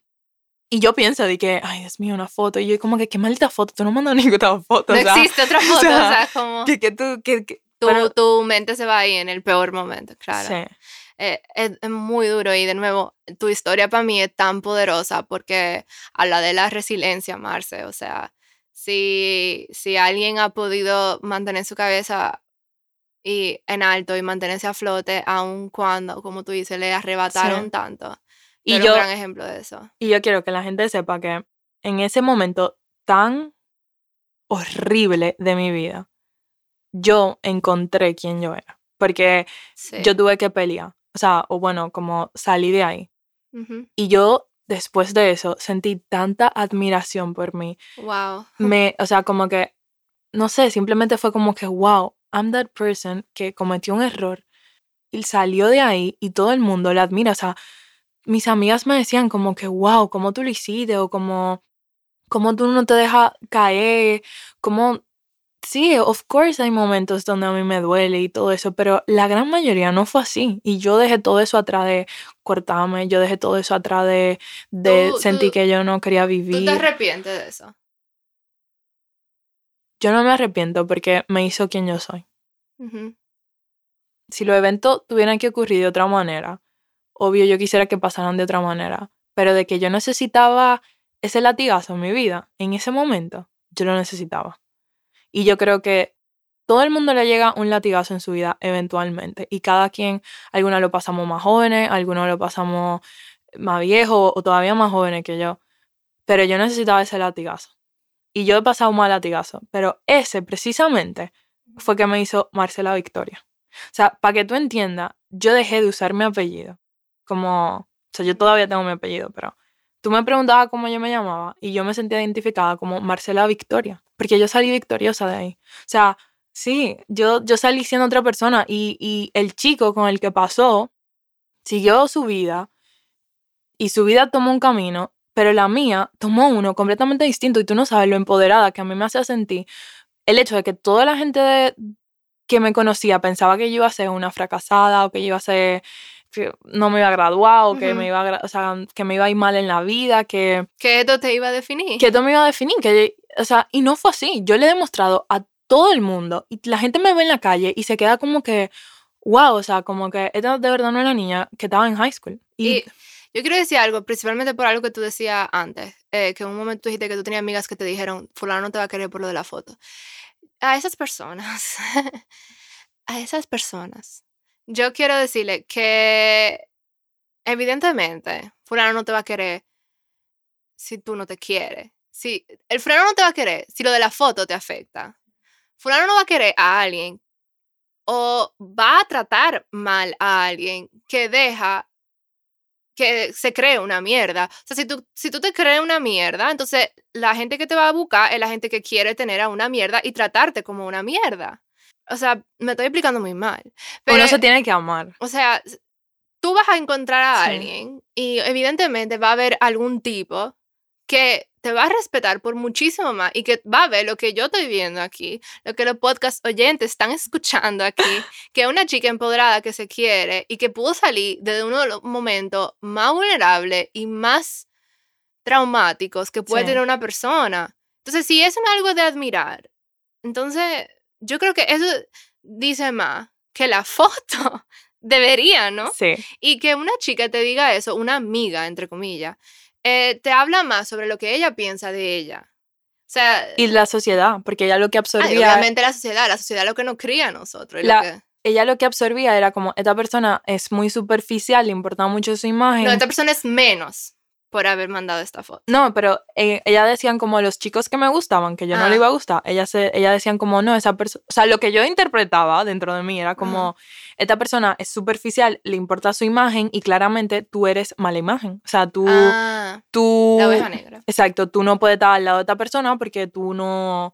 y yo pienso de que, ay, Dios mío, una foto. Y yo como que, qué maldita foto, tú no mandas ninguna foto. No existe otra foto, o sea, como... Que, que tú, que, tu, tu mente se va ahí en el peor momento, claro. Sí. Eh, es, muy duro y de nuevo, tu historia para mí es tan poderosa porque habla de la resiliencia, Marce. O sea, si, si alguien ha podido mantener su cabeza y en alto y mantenerse a flote, aun cuando, como tú dices, le arrebataron tanto. Y yo, un gran ejemplo de eso. Y yo quiero que la gente sepa que en ese momento tan horrible de mi vida, yo encontré quién yo era. Porque yo tuve que pelear o sea, o bueno, como salí de ahí. Y yo después de eso sentí tanta admiración por mí. Wow. Me, o sea, como que, no sé, simplemente fue como que, wow, I'm that person que cometió un error, salió de ahí y todo el mundo la admira. O sea, mis amigas me decían como que, wow, ¿cómo tú lo hiciste? O como, ¿cómo tú no te dejas caer? ¿Cómo Sí, of course hay momentos donde a mí me duele y todo eso, pero la gran mayoría no fue así. Y yo dejé todo eso atrás de cortarme, yo dejé todo eso atrás de, de sentir que yo no quería vivir. ¿Tú te arrepientes de eso? Yo no me arrepiento porque me hizo quien yo soy. Si los eventos tuvieran que ocurrir de otra manera, obvio yo quisiera que pasaran de otra manera, pero de que yo necesitaba ese latigazo en mi vida, en ese momento, yo lo necesitaba. Y yo creo que todo el mundo le llega un latigazo en su vida eventualmente. Y cada quien, algunos lo pasamos más jóvenes, algunos lo pasamos más viejos o todavía más jóvenes que yo. Pero yo necesitaba ese latigazo. Y yo he pasado un mal latigazo. Pero ese precisamente fue que me hizo Marcela Victoria. O sea, para que tú entiendas, yo dejé de usar mi apellido. Como, o sea, yo todavía tengo mi apellido, pero tú me preguntabas cómo yo me llamaba y yo me sentía identificada como Marcela Victoria porque yo salí victoriosa de ahí. O sea, sí, yo, yo salí siendo otra persona y, y el chico con el que pasó siguió su vida y su vida tomó un camino, pero la mía tomó uno completamente distinto y tú no sabes lo empoderada que a mí me hacía sentir el hecho de que toda la gente de, que me conocía pensaba que yo iba a ser una fracasada o que yo iba a ser que no me iba a graduar o que me iba a, o sea, que me iba a ir mal en la vida, que que esto te iba a definir. Que esto me iba a definir, que o sea, y no fue así. Yo le he demostrado a todo el mundo y la gente me ve en la calle y se queda como que, wow, o sea, como que esta de verdad no es la niña que estaba en high school. Y, yo quiero decir algo, principalmente por algo que tú decías antes, eh, que en un momento dijiste que tú tenías amigas que te dijeron, fulano no te va a querer por lo de la foto. A esas personas, a esas personas, yo quiero decirle que evidentemente fulano no te va a querer si tú no te quieres si el fulano no te va a querer, si lo de la foto te afecta, fulano no va a querer a alguien o va a tratar mal a alguien que deja que se cree una mierda. O sea, si tú, si tú te crees una mierda, entonces la gente que te va a buscar es la gente que quiere tener a una mierda y tratarte como una mierda. O sea, me estoy explicando muy mal. Pero no se tiene que amar. O sea, tú vas a encontrar a alguien y evidentemente va a haber algún tipo que te va a respetar por muchísimo más y que va a ver lo que yo estoy viendo aquí, lo que los podcast oyentes están escuchando aquí, que una chica empoderada que se quiere y que pudo salir de uno de los momentos más vulnerables y más traumáticos que puede tener una persona. Entonces, si es algo de admirar, entonces yo creo que eso dice más que la foto debería, ¿no? Sí. Y que una chica te diga eso, una amiga, entre comillas, eh, te habla más sobre lo que ella piensa de ella. O sea, y la sociedad, porque ella lo que absorbía... obviamente la sociedad, la sociedad lo que nos cría a nosotros. Ella lo que absorbía era como, esta persona es muy superficial, le importaba mucho su imagen. No, esta persona es menos por haber mandado esta foto. No, pero eh, ella decían como los chicos que me gustaban, que yo no le ah. iba a gustar, ella, se, ella decían como, no, esa persona, o sea, lo que yo interpretaba dentro de mí era como, esta persona es superficial, le importa su imagen y claramente tú eres mala imagen. O sea, tú... Ah, tú la oveja negra. Exacto, tú no puedes estar al lado de esta persona porque tú no,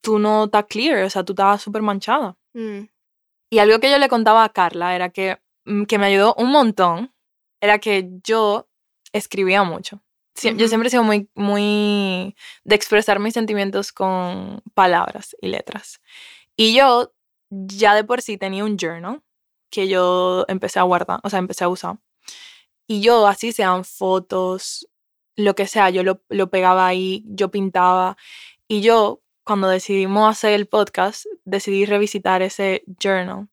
tú no estás clear, o sea, tú estás súper manchada. Mm. Y algo que yo le contaba a Carla era que, mm, que me ayudó un montón, era que yo escribía mucho. Yo siempre he sido muy, muy de expresar mis sentimientos con palabras y letras. Y yo ya de por sí tenía un journal que yo empecé a guardar, o sea, empecé a usar. Y yo, así sean fotos, lo que sea, yo lo, lo pegaba ahí, yo pintaba. Y yo, cuando decidimos hacer el podcast, decidí revisitar ese journal.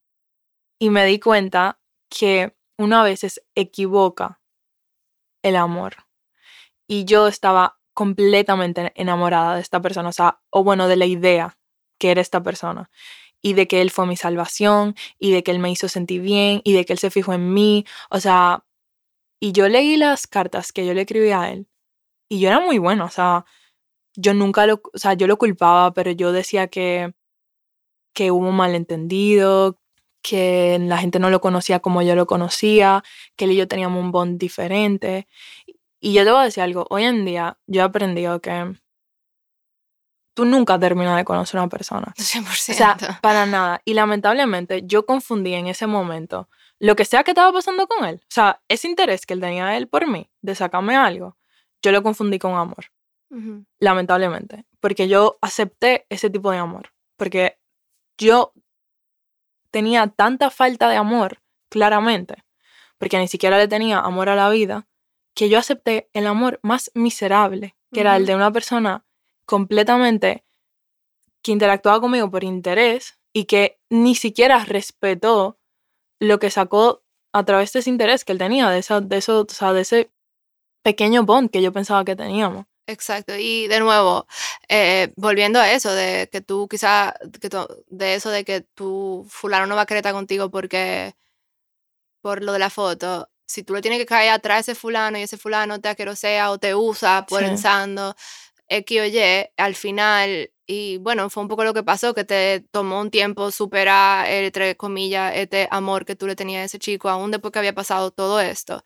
Y me di cuenta que una vez veces equivoca el amor. Y yo estaba completamente enamorada de esta persona, o sea, o bueno, de la idea que era esta persona. Y de que él fue mi salvación, y de que él me hizo sentir bien, y de que él se fijó en mí. O sea, y yo leí las cartas que yo le escribí a él, y yo era muy buena, o sea, yo nunca lo, o sea, yo lo culpaba, pero yo decía que, que hubo un malentendido, que la gente no lo conocía como yo lo conocía, que él y yo teníamos un bond diferente. Y yo te voy a decir algo, hoy en día yo he aprendido que tú nunca terminas de conocer a una persona. 100%. O sea, para nada. Y lamentablemente yo confundí en ese momento lo que sea que estaba pasando con él, o sea, ese interés que él tenía él por mí, de sacarme algo, yo lo confundí con amor. Lamentablemente. Porque yo acepté ese tipo de amor. Porque yo tenía tanta falta de amor, claramente, porque ni siquiera le tenía amor a la vida, que yo acepté el amor más miserable, que era el de una persona completamente que interactuaba conmigo por interés y que ni siquiera respetó lo que sacó a través de ese interés que él tenía, de, esa, de, eso, de ese pequeño bond que yo pensaba que teníamos. Exacto. Y de nuevo, eh, volviendo a eso, de que tú quizá, que de eso de que tu fulano no va a querer contigo porque, por lo de la foto, si tú le tienes que caer atrás a ese fulano y ese fulano te sea o te usa pensando X o Y, al final, y bueno, fue un poco lo que pasó, que te tomó un tiempo superar, entre comillas, este amor que tú le tenías a ese chico, aún después que había pasado todo esto.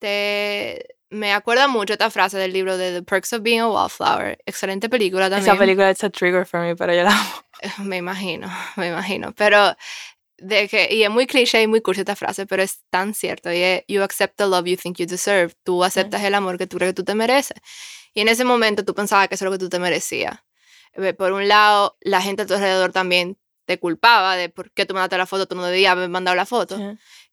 Te, me acuerda mucho esta frase del libro de The Perks of Being a Wallflower. Excelente película también. Esa película es a trigger for me, pero yo la amo. Me imagino, me imagino. Pero de que, y es muy cliché y muy cursi esta frase, pero es tan cierto. Y es, you accept the love you think you deserve. Tú aceptas el amor que tú crees que tú te mereces. Y en ese momento tú pensabas que eso es lo que tú te merecías. Eh, por un lado, la gente a tu alrededor también te culpaba de por qué tú mandaste la foto, tú no debías haber mandado la foto.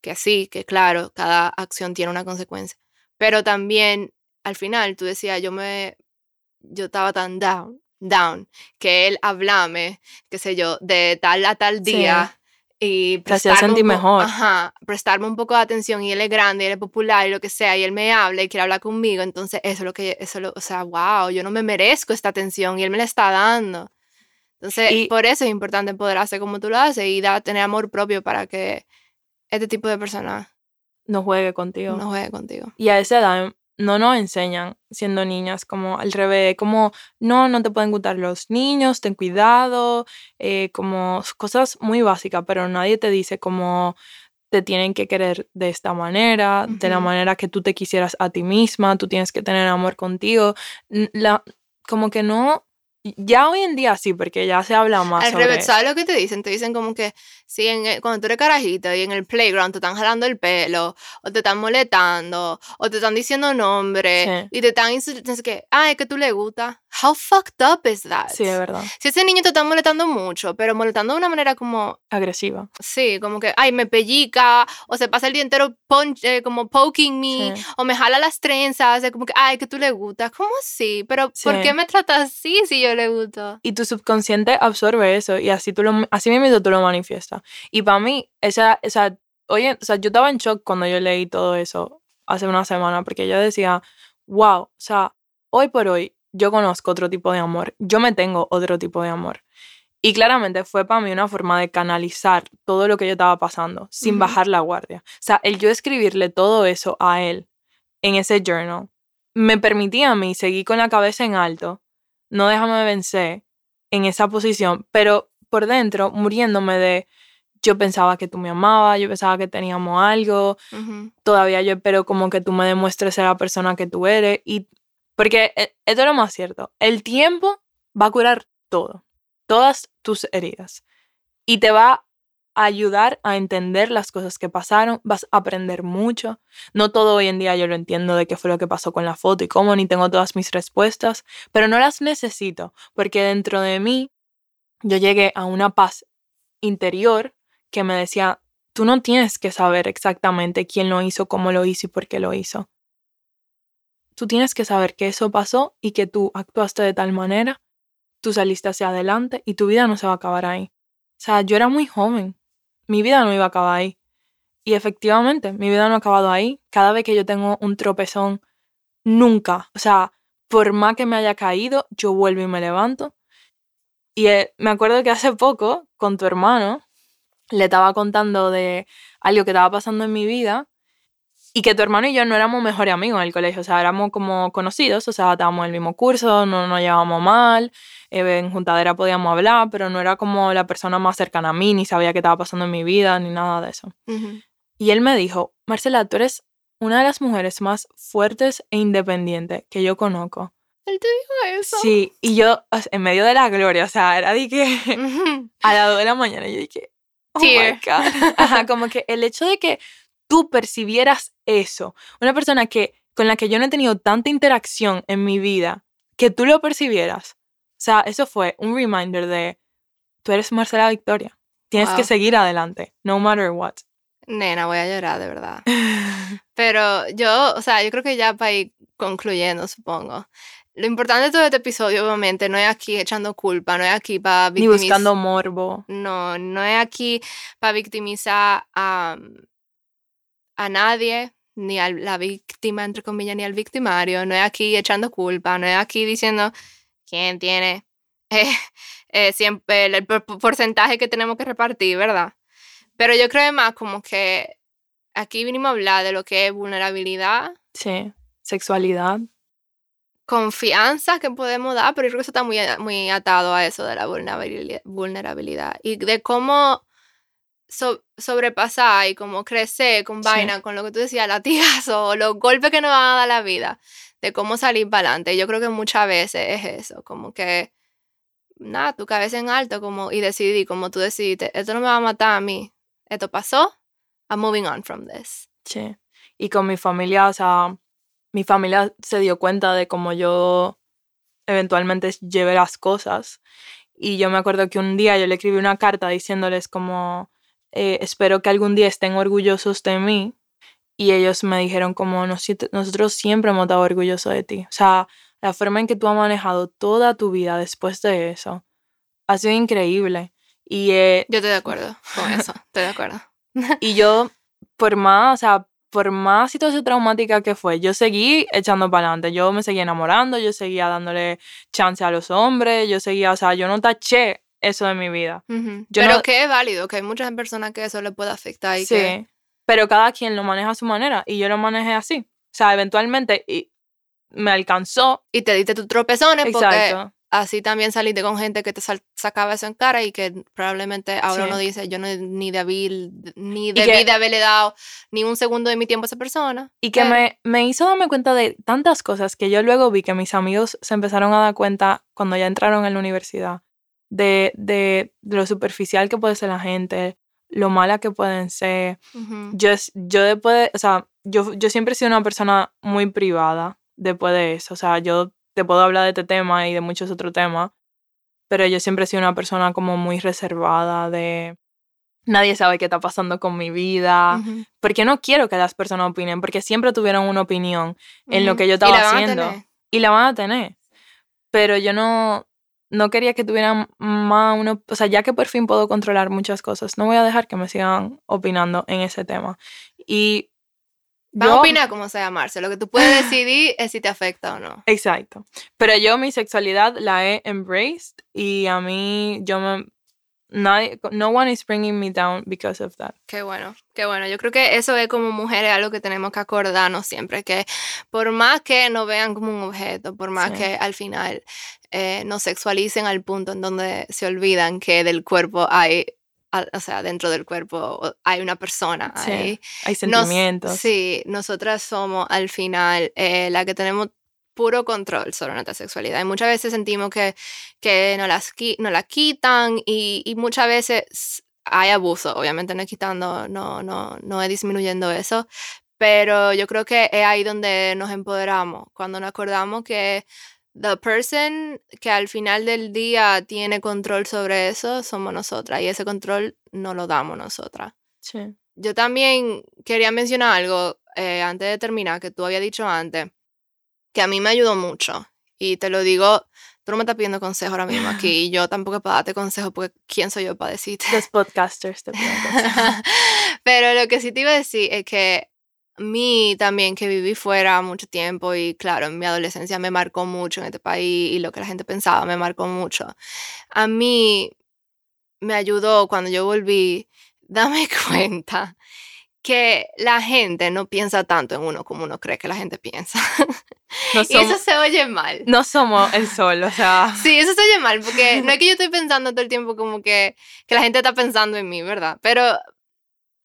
Que sí, que claro, cada acción tiene una consecuencia. Pero también al final tú decías, yo me, yo estaba tan down, down, que él hablame, qué sé yo, de tal a tal día. Y prestarme un mejor. Ajá, prestarme un poco de atención y él es grande, él es popular y lo que sea, y él me habla y quiere hablar conmigo, entonces eso es lo que, eso lo, o sea, wow, yo no me merezco esta atención y él me la está dando. Entonces, y, por eso es importante poder hacer como tú lo haces y da, tener amor propio para que este tipo de personas no juegue contigo. No juegue contigo. Y a esa edad no nos enseñan siendo niñas como al revés, como no, no te pueden gustar los niños, ten cuidado, eh, como cosas muy básicas, pero nadie te dice como te tienen que querer de esta manera, de la manera que tú te quisieras a ti misma, tú tienes que tener amor contigo. La, como que no ya hoy en día sí, porque ya se habla más. Al sobre... revés, ¿sabes lo que te dicen? Te dicen como que si en cuando tú eres carajita y en el playground te están jalando el pelo, o te están molestando, o te están diciendo nombre, y te están insultando, que, ah, es que tú le gusta. How fucked up is that? Sí, es verdad. Si ese niño te está molestando mucho, pero molestando de una manera como... Agresiva. Sí, como que, ay, me pellica, o se pasa el día entero eh, como poking me, o me jala las trenzas, es como que, ay, que tú le gusta. ¿Cómo así? Pero, ¿por qué me tratas así si yo le gusto? Y tu subconsciente absorbe eso, y así, tú lo, así mismo tú lo manifiestas. Y para mí, esa, esa, oye, o sea, yo estaba en shock cuando yo leí todo eso hace una semana, porque yo decía, wow, o sea, hoy por hoy yo conozco otro tipo de amor, yo me tengo otro tipo de amor. Y claramente fue para mí una forma de canalizar todo lo que yo estaba pasando sin bajar la guardia. O sea, el yo escribirle todo eso a él en ese journal me permitía a mí seguir con la cabeza en alto, no déjame vencer en esa posición, pero por dentro muriéndome de yo pensaba que tú me amabas, yo pensaba que teníamos algo, todavía yo espero como que tú me demuestres ser la persona que tú eres y porque eh, esto es lo más cierto. El tiempo va a curar todo, todas tus heridas. Y te va a ayudar a entender las cosas que pasaron, vas a aprender mucho. No todo hoy en día yo lo entiendo de qué fue lo que pasó con la foto y cómo, ni tengo todas mis respuestas, pero no las necesito, porque dentro de mí yo llegué a una paz interior que me decía, tú no tienes que saber exactamente quién lo hizo, cómo lo hizo y por qué lo hizo tú tienes que saber que eso pasó y que tú actuaste de tal manera, tú saliste hacia adelante y tu vida no se va a acabar ahí. O sea, yo era muy joven, mi vida no iba a acabar ahí. Y efectivamente, mi vida no ha acabado ahí. Cada vez que yo tengo un tropezón, nunca, o sea, por más que me haya caído, yo vuelvo y me levanto. Y eh, me acuerdo que hace poco, con tu hermano, le estaba contando de algo que estaba pasando en mi vida y que tu hermano y yo no éramos mejores amigos en el colegio, o sea, éramos como conocidos, o sea, estábamos en el mismo curso, no nos llevábamos mal, eh, en juntadera podíamos hablar, pero no era como la persona más cercana a mí, ni sabía qué estaba pasando en mi vida, ni nada de eso. Y él me dijo, Marcela, tú eres una de las mujeres más fuertes e independientes que yo conozco. Él te dijo eso. Sí, y yo, en medio de la gloria, o sea, era de que a las 2 de la mañana, yo dije, Oh my God. Ajá, como que el hecho de que tú percibieras eso, una persona que con la que yo no he tenido tanta interacción en mi vida, que tú lo percibieras. O sea, eso fue un reminder de, tú eres Marcela Victoria. Tienes que seguir adelante, no matter what. Nena, voy a llorar, de verdad. Pero yo, o sea, yo creo que ya para ir concluyendo, supongo. Lo importante de todo este episodio, obviamente, no es aquí echando culpa, no es aquí para victimizar. Ni buscando morbo. No, no es aquí para victimizar a, a nadie, ni a la víctima, entre comillas, ni al victimario. No es aquí echando culpa, no es aquí diciendo quién tiene eh, eh, siempre el, porcentaje que tenemos que repartir, ¿verdad? Pero yo creo más como que aquí vinimos a hablar de lo que es vulnerabilidad. Sí, sexualidad. Confianza que podemos dar, pero yo creo que eso está muy, muy atado a eso de la vulnerabilidad, y de cómo sobrepasar y cómo crecer con vaina, con lo que tú decías, latigazo o los golpes que nos van a dar la vida, de cómo salir para adelante. Yo creo que muchas veces es eso, como que nada, tu cabeza en alto como, y decidí, como tú decidiste, esto no me va a matar a mí, esto pasó, I'm moving on from this. Sí, y con mi familia, o sea, mi familia se dio cuenta de cómo yo eventualmente llevé las cosas. Y yo me acuerdo que un día yo le escribí una carta diciéndoles como, eh, espero que algún día estén orgullosos de mí. Y ellos me dijeron como, nosotros siempre hemos estado orgullosos de ti. O sea, la forma en que tú has manejado toda tu vida después de eso ha sido increíble. Y, eh, yo estoy de acuerdo con eso, estoy de acuerdo. y yo, por más, o sea, por más situación traumática que fue, yo seguí echando para adelante. Yo me seguía enamorando, yo seguía dándole chance a los hombres, yo seguía, o sea, yo no taché eso de mi vida. pero que es válido, que hay muchas personas que eso le puede afectar. Y sí, pero cada quien lo maneja a su manera y yo lo manejé así. O sea, eventualmente, me alcanzó. Y te diste tus tropezones porque así también saliste con gente que te sacaba eso en cara y que probablemente ahora uno dice, yo no ni debí, ni debí de haberle dado ni un segundo de mi tiempo a esa persona. Y que me, me hizo darme cuenta de tantas cosas que yo luego vi que mis amigos se empezaron a dar cuenta cuando ya entraron en la universidad. De, de, lo superficial que puede ser la gente, lo mala que pueden ser. Yo, yo después, o sea, yo, yo siempre he sido una persona muy privada después de eso. O sea, yo te puedo hablar de este tema y de muchos otros temas, pero yo siempre he sido una persona como muy reservada de nadie sabe qué está pasando con mi vida, porque no quiero que las personas opinen, porque siempre tuvieron una opinión en lo que yo estaba haciendo y la van a tener. Pero yo no no quería que tuvieran más uno, o sea, ya que por fin puedo controlar muchas cosas, no voy a dejar que me sigan opinando en ese tema. Y Van a opinar como sea, Marce. Lo que tú puedes decidir es si te afecta o no. Exacto. Pero yo mi sexualidad la he embraced y a mí yo me... Nadie, no one is bringing me down because of that. Qué bueno, qué bueno. Yo creo que eso es como mujeres algo que tenemos que acordarnos siempre, que por más que nos vean como un objeto, por más que al final eh, nos sexualicen al punto en donde se olvidan que del cuerpo hay o sea, dentro del cuerpo hay una persona. Sí, hay, sentimientos. sí, nosotras somos al final eh, la que tenemos puro control sobre nuestra sexualidad. Y muchas veces sentimos que, que nos, las, nos la quitan y, y, muchas veces hay abuso. Obviamente no es quitando, no, no, no es disminuyendo eso, pero yo creo que es ahí donde nos empoderamos, cuando nos acordamos que the person que al final del día tiene control sobre eso somos nosotras y ese control no lo damos nosotras. Sí. Yo también quería mencionar algo eh, antes de terminar que tú había dicho antes, que a mí me ayudó mucho y te lo digo, tú no me estás pidiendo consejo ahora mismo aquí y yo tampoco puedo darte consejo porque ¿quién soy yo para decirte? Los podcasters te Pero lo que sí te iba a decir es que mí también que viví fuera mucho tiempo y claro, en mi adolescencia me marcó mucho en este país y lo que la gente pensaba me marcó mucho. A mí me ayudó cuando yo volví, dame cuenta que la gente no piensa tanto en uno como uno cree que la gente piensa. y eso se oye mal. No somos el sol, o sea. Sí, eso se oye mal, porque no es que yo estoy pensando todo el tiempo como que, que la gente está pensando en mí, ¿verdad? Pero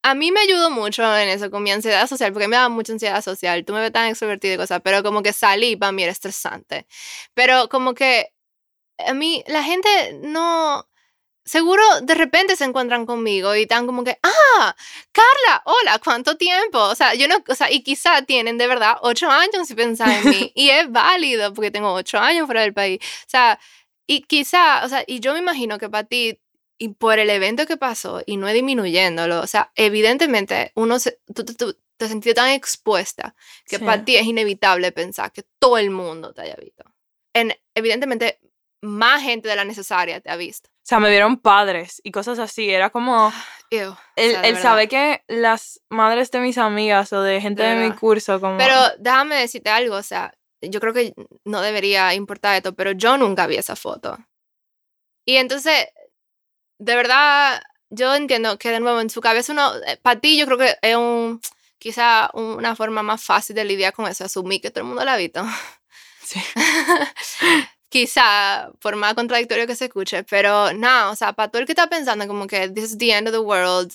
a mí me ayudó mucho en eso con mi ansiedad social, porque me daba mucha ansiedad social. Tú me ves tan extrovertida y cosas, pero como que salí para mí era estresante. Pero como que a mí, la gente no seguro de repente se encuentran conmigo y están como que, ah, Carla, hola, ¿cuánto tiempo? O sea, yo no, o sea, y quizá tienen de verdad ocho años si pensan en mí. y es válido porque tengo ocho años fuera del país. O sea, y quizá, o sea, y yo me imagino que para ti, y por el evento que pasó, y no es disminuyéndolo, o sea, evidentemente uno se, tú, te sentiste tan expuesta que para ti es inevitable pensar que todo el mundo te haya visto. En, evidentemente, más gente de la necesaria te ha visto. O sea, me vieron padres y cosas así. Era como. el, el saber que las madres de mis amigas o de gente de, mi curso. Como... Pero déjame decirte algo. O sea, yo creo que no debería importar esto, pero yo nunca vi esa foto. Y entonces, de verdad, yo entiendo que de nuevo en su cabeza uno. Eh, para ti, yo creo que es un. Quizá una forma más fácil de lidiar con eso, asumir que todo el mundo la ha visto. Sí. quizá, por más contradictorio que se escuche, pero no, o sea, para todo el que está pensando como que this is the end of the world,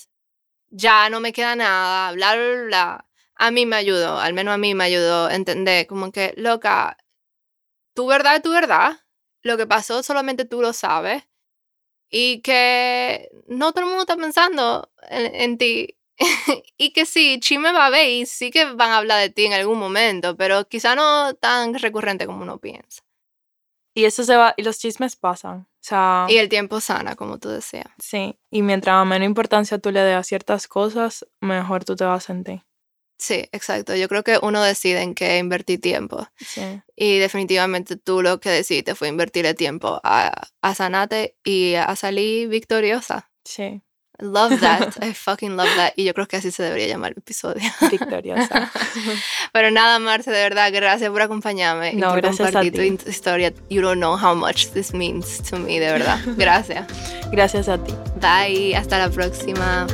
ya no me queda nada, bla, bla, bla, a mí me ayudó, al menos a mí me ayudó entender como que, loca, tu verdad es tu verdad, lo que pasó solamente tú lo sabes y que no todo el mundo está pensando en, ti. y que sí, Chime va a ver y sí que van a hablar de ti en algún momento, pero quizá no tan recurrente como uno piensa. Y eso se va, y los chismes pasan. O sea, y el tiempo sana, como tú decías. Sí, y mientras menos importancia tú le des a ciertas cosas, mejor tú te vas a sentir. Sí, exacto. Yo creo que uno decide en qué invertir tiempo. Sí. Y definitivamente tú lo que decidiste fue invertirle tiempo a, a sanarte y a salir victoriosa. Sí. Love that. I fucking love that. Y yo creo que así se debería llamar el episodio. Victoriosa. Pero nada, Marce, de verdad, gracias por acompañarme no, y por gracias compartir tu historia. You don't know how much this means to me, de verdad. Gracias. Gracias a ti. Bye. Hasta la próxima.